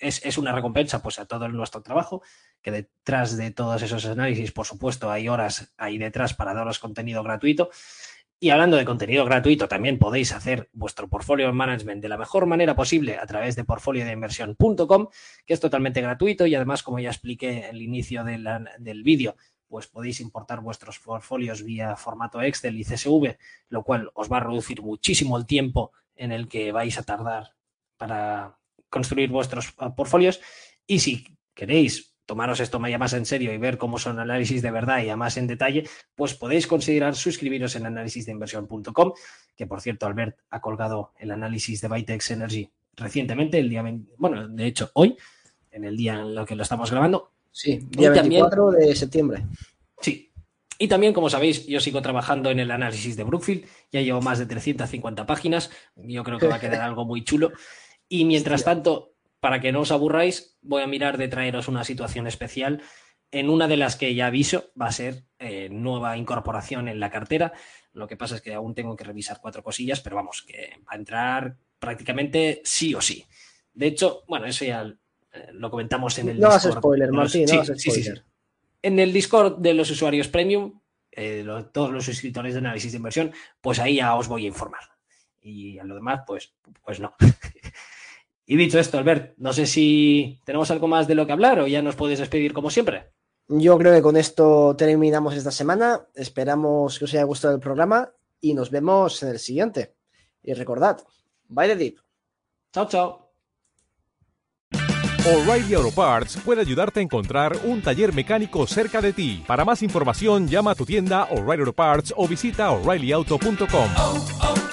es, es, una recompensa pues a todo nuestro trabajo, que detrás de todos esos análisis, por supuesto, hay horas ahí detrás para daros contenido gratuito y hablando de contenido gratuito, también podéis hacer vuestro portfolio management de la mejor manera posible a través de portfoliodeinversión.com, que es totalmente gratuito y además, como ya expliqué en el inicio del vídeo, pues podéis importar vuestros portfolios vía formato Excel y CSV, lo cual os va a reducir muchísimo el tiempo en el que vais a tardar para construir vuestros portfolios. Y si queréis tomaros esto más en serio y ver cómo son análisis de verdad y a más en detalle, pues podéis considerar suscribiros en análisisdeinversión.com, que por cierto, Albert ha colgado el análisis de Vitex Energy recientemente, el día, bueno, de hecho hoy, en el día en lo que lo estamos grabando. Sí, día 24 de septiembre. Sí. Y también, como sabéis, yo sigo trabajando en el análisis de Brookfield, ya llevo más de 350 páginas, yo creo que va a quedar algo muy chulo. Y mientras tanto, para que no os aburráis, voy a mirar de traeros una situación especial. En una de las que ya aviso va a ser eh, nueva incorporación en la cartera. Lo que pasa es que aún tengo que revisar cuatro cosillas, pero vamos, que va a entrar prácticamente sí o sí. De hecho, bueno, eso ya eh, lo comentamos en el no Discord. spoiler, Martín, no spoiler. En el Discord de los usuarios premium, eh, todos los suscriptores de análisis de inversión, pues ahí ya os voy a informar. Y a lo demás, pues, pues no. Y dicho esto, Albert, no sé si tenemos algo más de lo que hablar o ya nos puedes despedir como siempre. Yo creo que con esto terminamos esta semana. Esperamos que os haya gustado el programa y nos vemos en el siguiente. Y recordad, bye the deep. Chao, chao. O'Reilly Auto Parts puede ayudarte a encontrar un taller mecánico cerca de ti. Para más información, llama a tu tienda O'Reilly Auto Parts o visita oreillyauto.com.